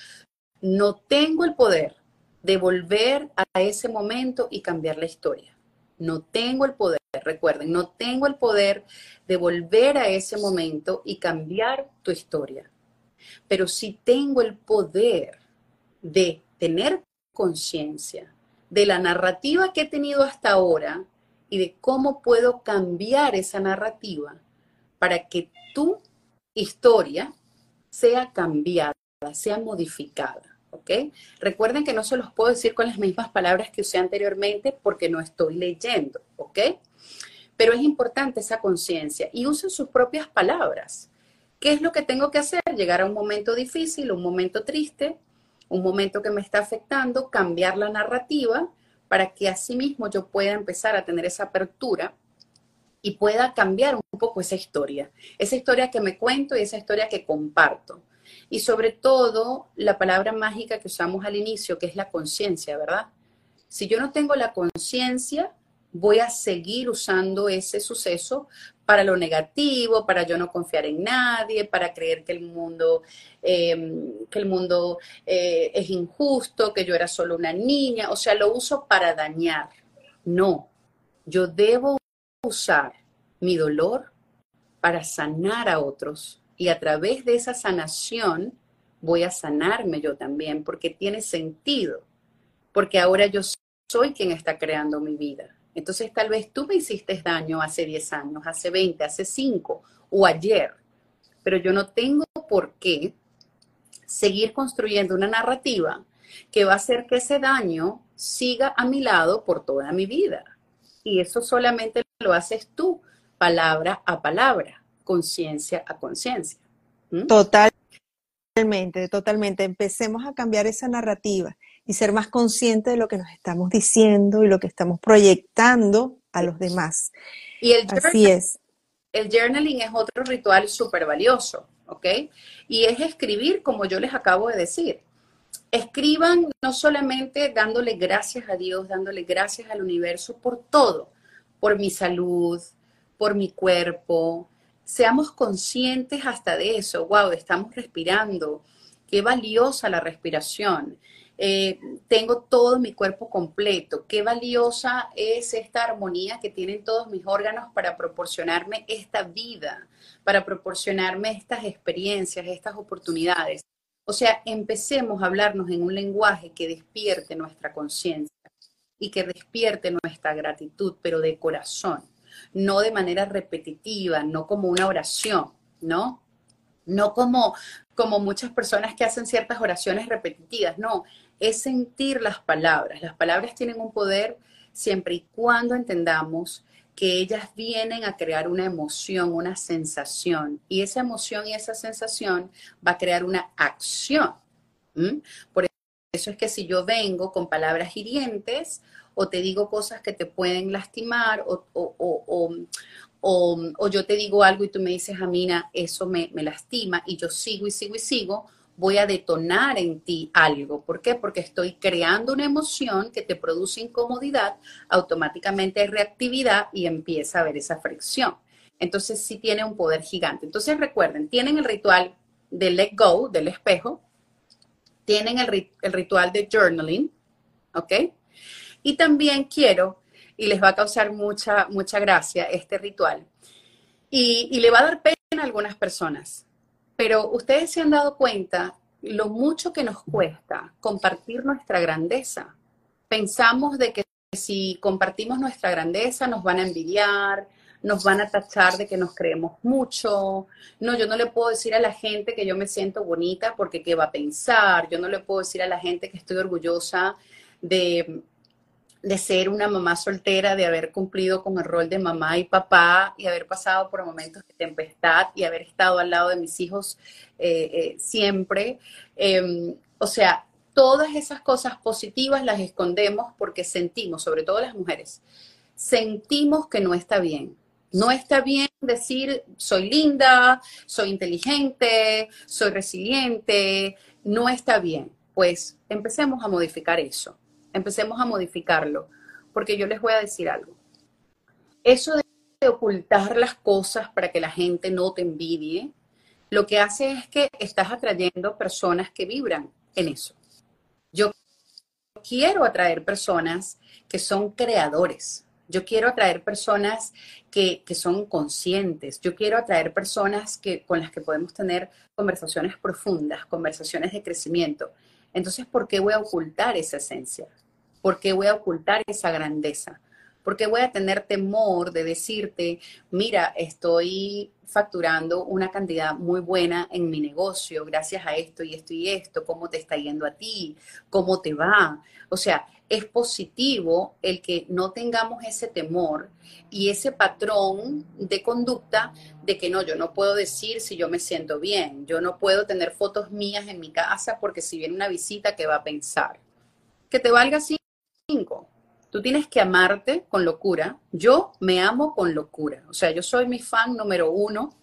no tengo el poder de volver a ese momento y cambiar la historia. No tengo el poder, recuerden, no tengo el poder de volver a ese momento y cambiar tu historia pero si tengo el poder de tener conciencia de la narrativa que he tenido hasta ahora y de cómo puedo cambiar esa narrativa para que tu historia sea cambiada, sea modificada. Recuerden que no se los puedo decir con las mismas palabras que usé anteriormente porque no estoy leyendo, ¿ok? Pero es importante esa conciencia y usen sus propias palabras. ¿Qué es lo que tengo que hacer? Llegar a un momento difícil, un momento triste, un momento que me está afectando, cambiar la narrativa para que así mismo yo pueda empezar a tener esa apertura y pueda cambiar un poco esa historia, esa historia que me cuento y esa historia que comparto. Y sobre todo, la palabra mágica que usamos al inicio, que es la conciencia, ¿verdad? Si yo no tengo la conciencia, voy a seguir usando ese suceso para lo negativo, para yo no confiar en nadie, para creer que el mundo, em, que el mundo eh, es injusto, que yo era solo una niña, o sea, lo uso para dañar. No, yo debo usar mi dolor para sanar a otros y a través de esa sanación voy a sanarme yo también, porque tiene sentido, porque ahora yo soy quien está creando mi vida. Entonces tal vez tú me hiciste daño hace 10 años, hace 20, hace 5 o ayer, pero yo no tengo por qué seguir construyendo una narrativa que va a hacer que ese daño siga a mi lado por toda mi vida. Y eso solamente lo haces tú, palabra a palabra, conciencia a conciencia. Totalmente, totalmente. Empecemos a cambiar esa narrativa y ser más conscientes de lo que nos estamos diciendo y lo que estamos proyectando a los demás. Y el Así es. El journaling es otro ritual súper valioso, ¿ok? Y es escribir como yo les acabo de decir. Escriban no solamente dándole gracias a Dios, dándole gracias al universo por todo, por mi salud, por mi cuerpo. Seamos conscientes hasta de eso. Wow, estamos respirando. Qué valiosa la respiración. Eh, tengo todo mi cuerpo completo. Qué valiosa es esta armonía que tienen todos mis órganos para proporcionarme esta vida, para proporcionarme estas experiencias, estas oportunidades. O sea, empecemos a hablarnos en un lenguaje que despierte nuestra conciencia y que despierte nuestra gratitud, pero de corazón, no de manera repetitiva, no como una oración, ¿no? No como, como muchas personas que hacen ciertas oraciones repetitivas, no, es sentir las palabras. Las palabras tienen un poder siempre y cuando entendamos que ellas vienen a crear una emoción, una sensación, y esa emoción y esa sensación va a crear una acción. Por eso es que si yo vengo con palabras hirientes o te digo cosas que te pueden lastimar o, o, yo te digo algo y tú me dices, Amina, eso me, me lastima y yo sigo y sigo y sigo, voy a detonar en ti algo. ¿Por qué? Porque estoy creando una emoción que te produce incomodidad, automáticamente hay reactividad y empieza a haber esa fricción. Entonces sí tiene un poder gigante. Entonces recuerden, tienen el ritual de let go, del espejo, tienen el, ritual de journaling, ¿ok? Y también quiero, y les va a causar mucha, mucha gracia este ritual, y le va a dar pena a algunas personas, pero ustedes se han dado cuenta lo mucho que nos cuesta compartir nuestra grandeza. Pensamos de que si compartimos nuestra grandeza nos van a envidiar, nos van a tachar de que nos creemos mucho. No, yo no le puedo decir a la gente que yo me siento bonita porque qué va a pensar. Yo no le puedo decir a la gente que estoy orgullosa de de ser una mamá soltera, de haber cumplido con el rol de mamá y papá y haber pasado por momentos de tempestad y haber estado al lado de mis hijos eh, eh, siempre. Em, o sea, todas esas cosas positivas las escondemos porque sentimos, sobre todo las mujeres, sentimos que no está bien. No está bien decir soy linda, soy inteligente, soy resiliente, no está bien. Pues empecemos a modificar eso empecemos a modificarlo, porque yo les voy a decir algo. Eso de ocultar las cosas para que la gente no te envidie, lo que hace es que estás atrayendo personas que vibran en eso. Yo quiero atraer personas que son creadores. Yo quiero atraer personas que, son conscientes. Yo quiero atraer personas que, con las que podemos tener conversaciones profundas, conversaciones de crecimiento. Entonces, ¿por qué voy a ocultar esa esencia? ¿Por qué voy a ocultar esa grandeza? ¿Por qué voy a tener temor de decirte, mira, estoy facturando una cantidad muy buena en mi negocio gracias a esto y esto y esto? ¿Cómo te está yendo a ti? ¿Cómo te va? O sea, es positivo el que no tengamos ese temor y ese patrón de conducta de que no, yo no puedo decir si yo me siento bien, yo no puedo tener fotos mías en mi casa porque si viene una visita, ¿qué va a pensar? Que te valga así Tú tienes que amarte con locura. Yo me amo con locura. O sea, yo soy mi fan número uno.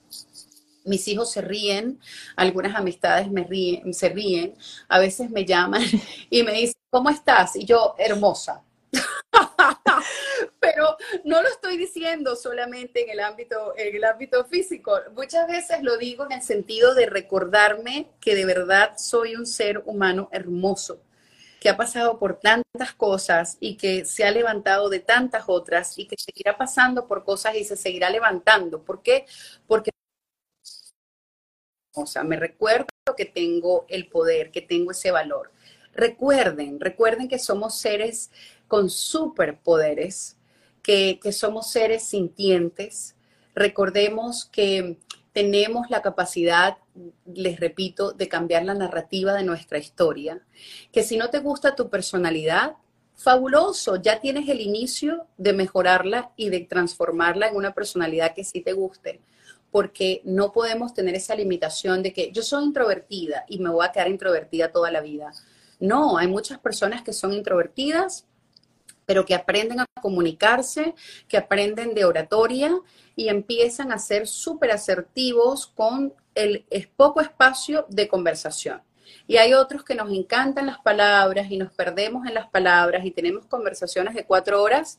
Mis hijos se ríen, algunas amistades me ríen, se ríen, a veces me llaman <laughs> y me dicen, ¿cómo estás? Y yo, hermosa. <laughs> Pero no lo estoy diciendo solamente en el ámbito, en el ámbito físico. Muchas veces lo digo en el sentido de recordarme que de verdad soy un ser humano hermoso que ha pasado por tantas cosas y que se ha levantado de tantas otras y que seguirá pasando por cosas y se seguirá levantando. ¿Por qué? Porque o sea, me recuerdo que tengo el poder, que tengo ese valor. Recuerden, recuerden que somos seres con superpoderes, que, que somos seres sintientes. Recordemos que tenemos la capacidad, les repito, de cambiar la narrativa de nuestra historia, que si no te gusta tu personalidad, fabuloso, ya tienes el inicio de mejorarla y de transformarla en una personalidad que sí te guste, porque no podemos tener esa limitación de que yo soy introvertida y me voy a quedar introvertida toda la vida. No, hay muchas personas que son introvertidas, pero que aprenden a comunicarse, que aprenden de oratoria y empiezan a ser súper asertivos con el poco espacio de conversación. Y hay otros que nos encantan las palabras y nos perdemos en las palabras y tenemos conversaciones de cuatro horas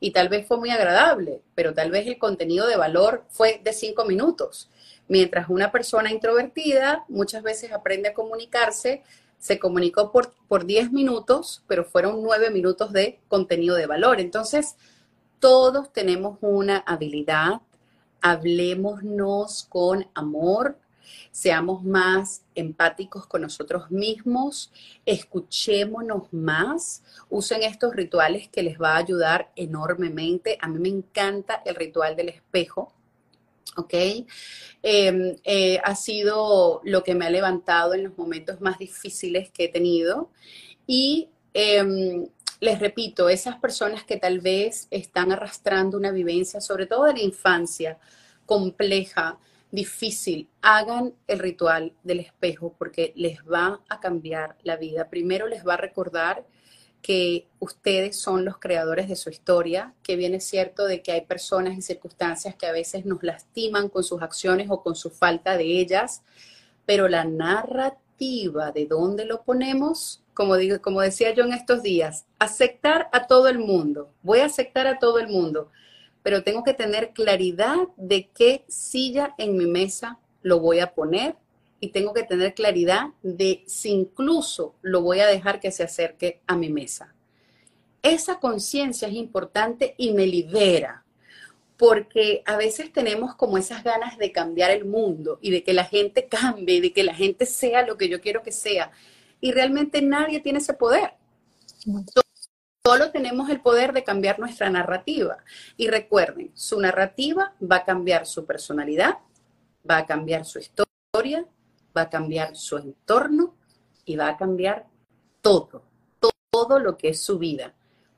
y tal vez fue muy agradable, pero tal vez el contenido de valor fue de cinco minutos. Mientras una persona introvertida muchas veces aprende a comunicarse se comunicó por, por 10 minutos, pero fueron 9 minutos de contenido de valor. Entonces, todos tenemos una habilidad, hablemosnos con amor, seamos más empáticos con nosotros mismos, escuchémonos más, usen estos rituales que les va a ayudar enormemente. A mí me encanta el ritual del espejo ¿ok? Em, eh, ha sido lo que me ha levantado en los momentos más difíciles que he tenido. Y em, les repito, esas personas que tal vez están arrastrando una vivencia, sobre todo de la infancia, compleja, difícil, hagan el ritual del espejo porque les va a cambiar la vida. Primero les va a recordar que ustedes son los creadores de su historia, que bien es cierto de que hay personas y circunstancias que a veces nos lastiman con sus acciones o con su falta de ellas, pero la narrativa de dónde lo ponemos, como, digo, como decía yo en estos días, aceptar a todo el mundo, voy a aceptar a todo el mundo, pero tengo que tener claridad de qué silla en mi mesa lo voy a poner y tengo que tener claridad de si incluso lo voy a dejar que se acerque a mi mesa. Esa conciencia es importante y me libera, porque a veces tenemos como esas ganas de cambiar el mundo y de que la gente cambie, de que la gente sea lo que yo quiero que sea. Y realmente nadie tiene ese poder. Solo tenemos el poder de cambiar nuestra narrativa. Y recuerden, su narrativa va a cambiar su personalidad, va a cambiar su historia, va a cambiar su entorno y va a cambiar todo, todo, lo que es su vida.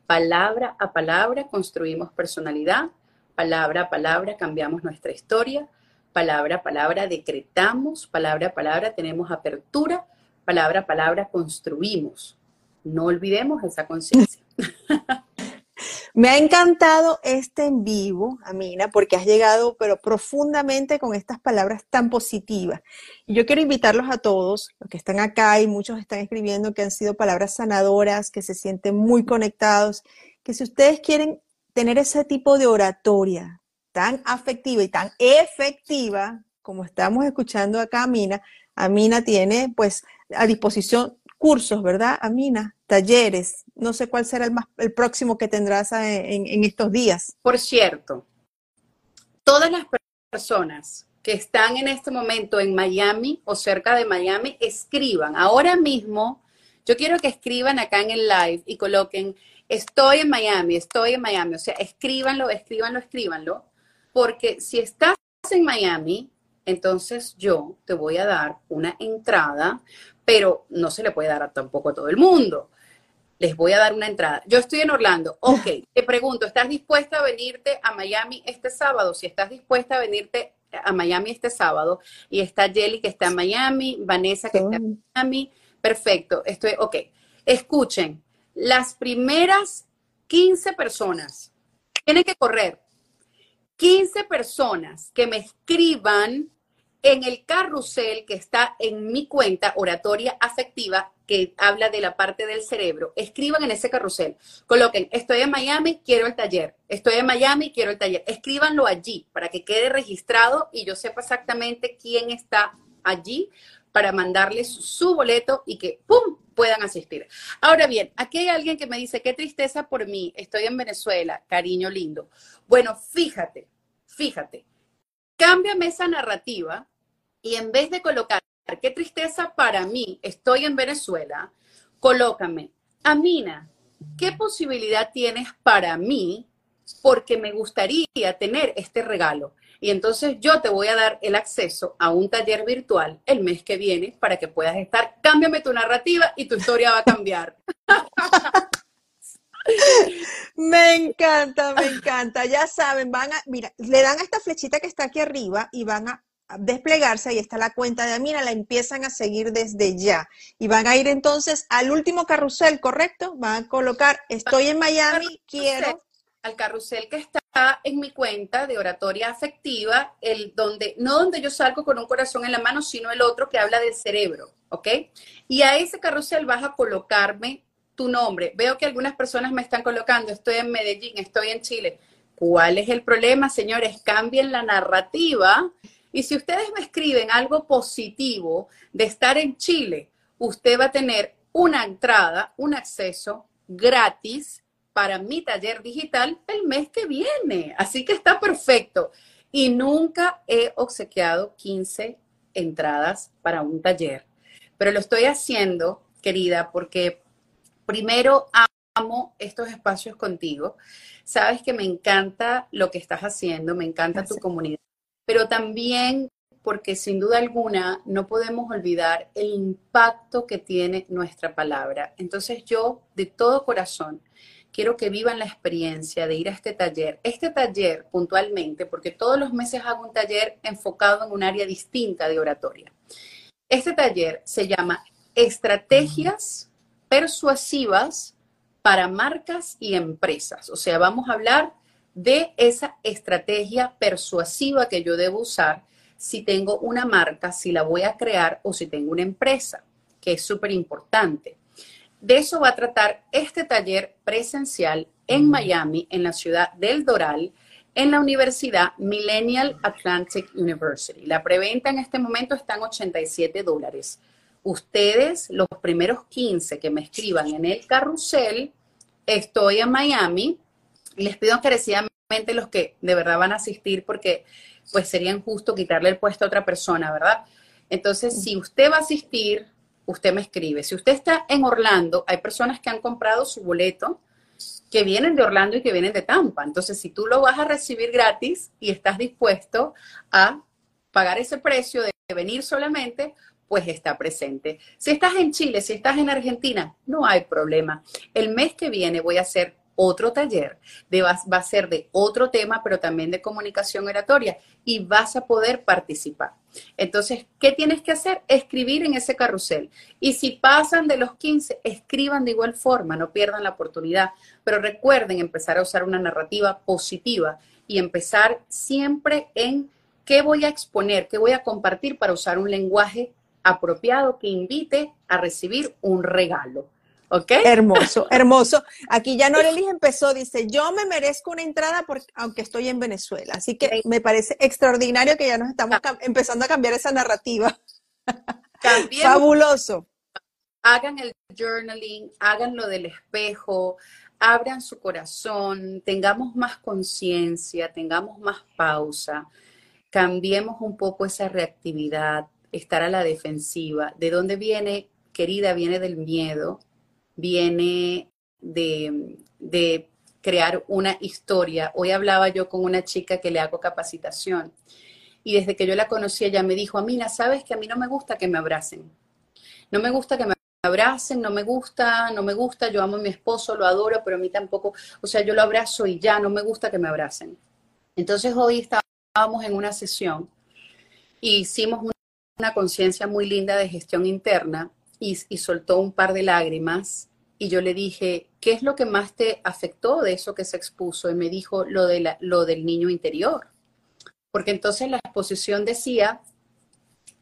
Palabra a palabra construimos personalidad, palabra a palabra cambiamos nuestra historia, palabra a palabra decretamos, palabra a palabra tenemos apertura, palabra a palabra construimos. No olvidemos esa conciencia. <laughs> Me ha encantado este en vivo, Amina, porque has llegado pero profundamente con estas palabras tan positivas. Y yo quiero invitarlos a todos, los que están acá y muchos están escribiendo que han sido palabras sanadoras, que se sienten muy conectados, que si ustedes quieren tener ese tipo de oratoria tan afectiva y tan efectiva, como estamos escuchando acá, Amina, Amina tiene pues a disposición cursos, ¿verdad, Amina? Talleres. No sé cuál será el, más, el próximo que tendrás en, en estos días. Por cierto, todas las personas que están en este momento en Miami o cerca de Miami, escriban. Ahora mismo, yo quiero que escriban acá en el live y coloquen, estoy en Miami, estoy en Miami. O sea, escríbanlo, escríbanlo, escríbanlo. Porque si estás en Miami, entonces yo te voy a dar una entrada pero no se le puede dar tampoco a todo el mundo. Les voy a dar una entrada. Yo estoy en Orlando. Ok, te pregunto, ¿estás dispuesta a venirte a Miami este sábado? Si estás dispuesta a venirte a Miami este sábado y está Jelly que está en Miami, Vanessa que está en Miami, perfecto. Estoy, ok. Escuchen, las primeras 15 personas tienen que correr. 15 personas que me escriban en el carrusel que está en mi cuenta oratoria afectiva, que habla de la parte del cerebro, escriban en ese carrusel, coloquen, estoy en Miami, quiero el taller, estoy en Miami, quiero el taller, escríbanlo allí para que quede registrado y yo sepa exactamente quién está allí para mandarles su boleto y que, ¡pum!, puedan asistir. Ahora bien, aquí hay alguien que me dice, qué tristeza por mí, estoy en Venezuela, cariño lindo. Bueno, fíjate, fíjate, cámbiame esa narrativa y en vez de colocar, qué tristeza para mí, estoy en Venezuela, colócame, Amina, ¿qué posibilidad tienes para mí? Porque me gustaría tener este regalo. Y entonces yo te voy a dar el acceso a un taller virtual el mes que viene para que puedas estar. Cámbiame tu narrativa y tu historia va a cambiar. <laughs> Me encanta, me encanta. Ya saben, van a, mira, le dan a esta flechita que está aquí arriba y van a desplegarse, ahí está la cuenta de Amina, la empiezan a seguir desde ya. Y van a ir entonces al último carrusel, ¿correcto? Van a colocar, estoy en Miami, quiero... Al carrusel que está en mi cuenta de oratoria afectiva, el donde, no donde yo salgo con un corazón en la mano, sino el otro que habla del cerebro, ¿ok? Y a ese carrusel vas a colocarme tu nombre. Veo que algunas personas me están colocando, estoy en Medellín, estoy en Chile. ¿Cuál es el problema, señores? Cambien la narrativa. Y si ustedes me escriben algo positivo de estar en Chile, usted va a tener una entrada, un acceso gratis para mi taller digital el mes que viene. Así que está perfecto. Y nunca he obsequiado 15 entradas para un taller. Pero lo estoy haciendo, querida, porque primero amo estos espacios contigo. Sabes que me encanta lo que estás haciendo, me encanta tu comunidad, pero también porque sin duda alguna no podemos olvidar el impacto que tiene nuestra palabra. Entonces yo de todo corazón quiero que vivan la experiencia de ir a este taller. Este taller puntualmente, porque todos los meses hago un taller enfocado en un área distinta de oratoria. Este taller se llama Estrategias persuasivas para marcas y empresas. O sea, vamos a hablar de esa estrategia persuasiva que yo debo usar si tengo una marca, si la voy a crear o si tengo una empresa, que es súper importante. De eso va a tratar este taller presencial en Miami, en la ciudad del Doral, en la Universidad Millennial Atlantic University. La preventa en este momento está en 87 dólares ustedes, los primeros 15 que me escriban en el carrusel, estoy en Miami, les pido encarecidamente los que de verdad van a asistir porque pues sería injusto quitarle el puesto a otra persona, ¿verdad? Entonces, si usted va a asistir, usted me escribe. Si usted está en Orlando, hay personas que han comprado su boleto que vienen de Orlando y que vienen de Tampa. Entonces, si tú lo vas a recibir gratis y estás dispuesto a pagar ese precio de venir solamente, pues está presente. Si estás en Chile, si estás en Argentina, no hay problema. El mes que viene voy a hacer otro taller, de, va, a ser de otro tema, pero también de comunicación oratoria, y vas a poder participar. Entonces, ¿qué tienes que hacer? Escribir en ese carrusel. Y si pasan de los 15, escriban de igual forma, no pierdan la oportunidad. Pero recuerden empezar a usar una narrativa positiva y empezar siempre en qué voy a exponer, qué voy a compartir para usar un lenguaje apropiado que invite a recibir un regalo. ¿Ok? Hermoso, <laughs> hermoso. Aquí ya Norelis empezó, dice, yo me merezco una entrada porque, aunque estoy en Venezuela. Así que me parece extraordinario que ya nos estamos empezando a cambiar esa narrativa. <laughs> Fabuloso. Hagan el journaling, hagan lo del espejo, abran su corazón, tengamos más conciencia, tengamos más pausa, cambiemos un poco esa reactividad, estar a la defensiva. ¿De dónde viene, querida? Viene del miedo, viene de, de crear una historia. Hoy hablaba yo con una chica que le hago capacitación y desde que yo la conocí ella me dijo, Amina, sabes que a mí no me gusta que me abracen. No me gusta que me abracen, no me gusta, no me gusta, yo amo a mi esposo, lo adoro, pero a mí tampoco, o sea, yo lo abrazo y ya, no me gusta que me abracen. Entonces hoy estábamos en una sesión y hicimos una conciencia muy linda de gestión interna y, soltó un par de lágrimas y yo le dije, ¿qué es lo que más te afectó de eso que se expuso? Y me dijo lo, de lo del niño interior. Porque entonces la exposición decía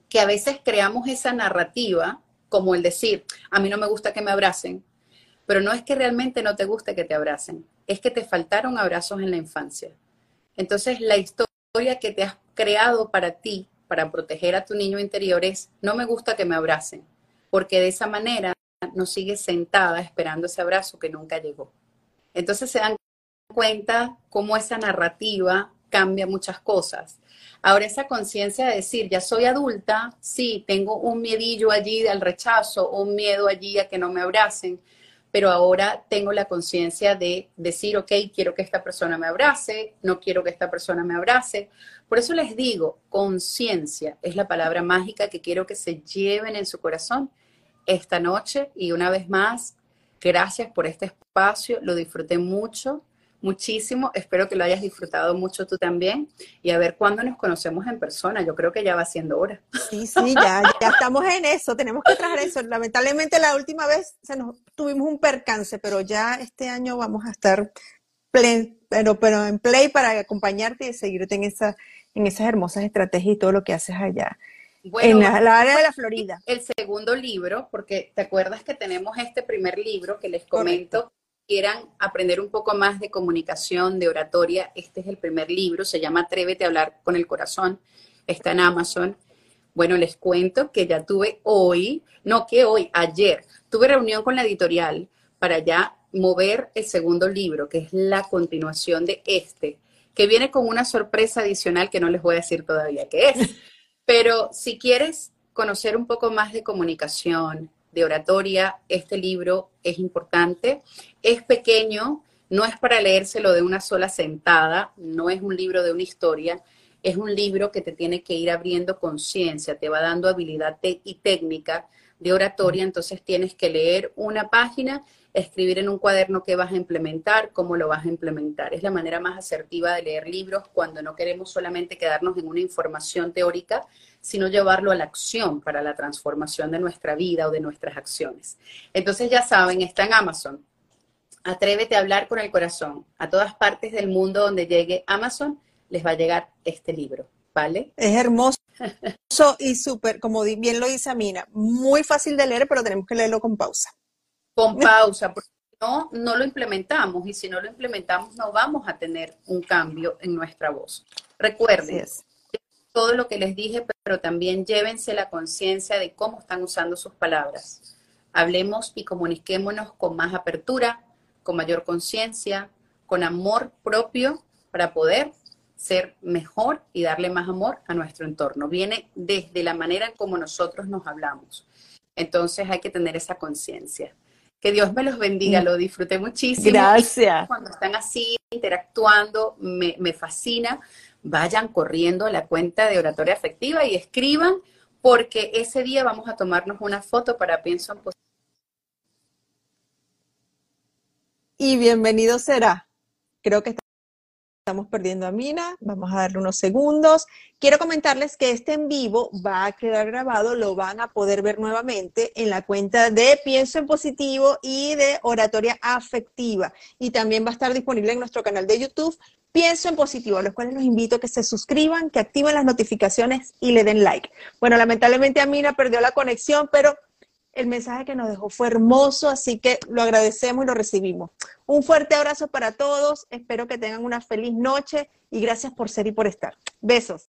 que a veces creamos esa narrativa, como el decir, a mí no me gusta que me abracen, pero no es que realmente no te guste que te abracen, es que te faltaron abrazos en la infancia. Entonces la historia que te has creado para ti para proteger a tu niño interior es, no me gusta que me abracen, porque de esa manera no sigues sentada esperando ese abrazo que nunca llegó. Entonces se dan cuenta cómo esa narrativa cambia muchas cosas. Ahora esa conciencia de decir, ya soy adulta, sí, tengo un miedillo allí al rechazo, un miedo allí a que no me abracen, pero ahora tengo la conciencia de decir, ok, quiero que esta persona me abrace, no quiero que esta persona me abrace. Por eso les digo, conciencia es la palabra mágica que quiero que se lleven en su corazón esta noche y una vez más, gracias por este espacio, lo disfruté mucho muchísimo. Espero que lo hayas disfrutado mucho tú también. Y a ver cuándo nos conocemos en persona. Yo creo que ya va siendo hora. Sí, sí, ya, ya estamos en eso. Tenemos que traer eso. Lamentablemente la última vez se nos tuvimos un percance, pero ya este año vamos a estar pero, pero en play para acompañarte y seguirte en, esa, en esas hermosas estrategias y todo lo que haces allá. En la, área de la Florida. El segundo libro, porque te acuerdas que tenemos este primer libro que les comento, quieran aprender un poco más de comunicación, de oratoria, este es el primer libro, se llama Atrévete a hablar con el corazón, está en Amazon. Bueno, les cuento que ya tuve hoy, no que hoy, ayer, tuve reunión con la editorial para ya mover el segundo libro, que es la continuación de este, que viene con una sorpresa adicional que no les voy a decir todavía qué es. Pero si quieres conocer un poco más de comunicación, de oratoria, este libro es importante. Es pequeño, no es para leérselo de una sola sentada, no es un libro de una historia, es un libro que te tiene que ir abriendo conciencia, te va dando habilidad y técnica de oratoria, entonces tienes que leer una página, escribir en un cuaderno qué vas a implementar, cómo lo vas a implementar. Es la manera más asertiva de leer libros cuando no queremos solamente quedarnos en una información teórica, sino llevarlo a la acción para la transformación de nuestra vida o de nuestras acciones. Entonces ya saben, está en Amazon. Atrévete a hablar con el corazón. A todas partes del mundo donde llegue Amazon, les va a llegar este libro, ¿vale? Es hermoso y súper, como bien lo dice Amina, muy fácil de leer, pero tenemos que leerlo con pausa. Con <laughs> pausa, porque no, no lo implementamos y si no lo implementamos no vamos a tener un cambio en nuestra voz. Recuerden, todo lo que les dije, pero también llévense la conciencia de cómo están usando sus palabras. Hablemos y comuniquémonos con más apertura, con mayor conciencia, con amor propio para poder ser mejor y darle más amor a nuestro entorno. Viene desde la manera en cómo nosotros nos hablamos. Entonces hay que tener esa conciencia. Que Dios me los bendiga, mm. lo disfruté muchísimo. Gracias. Cuando están así interactuando, me, me fascina vayan corriendo a la cuenta de Oratoria Afectiva y escriban, porque ese día vamos a tomarnos una foto para Pienso en Y bienvenido será. Creo que estamos perdiendo a Mina. Vamos a darle unos segundos. Quiero comentarles que este en vivo va a quedar grabado, lo van a poder ver nuevamente en la cuenta de Pienso en Positivo y de Oratoria Afectiva. Y también va a estar disponible en nuestro canal de YouTube Pienso en Positivo, a los cuales los invito a que se suscriban, que activen las notificaciones y le den like. Bueno, lamentablemente Amina perdió la conexión, pero el mensaje que nos dejó fue hermoso, así que lo agradecemos y lo recibimos. Un fuerte abrazo para todos, espero que tengan una feliz noche y gracias por ser y por estar. Besos.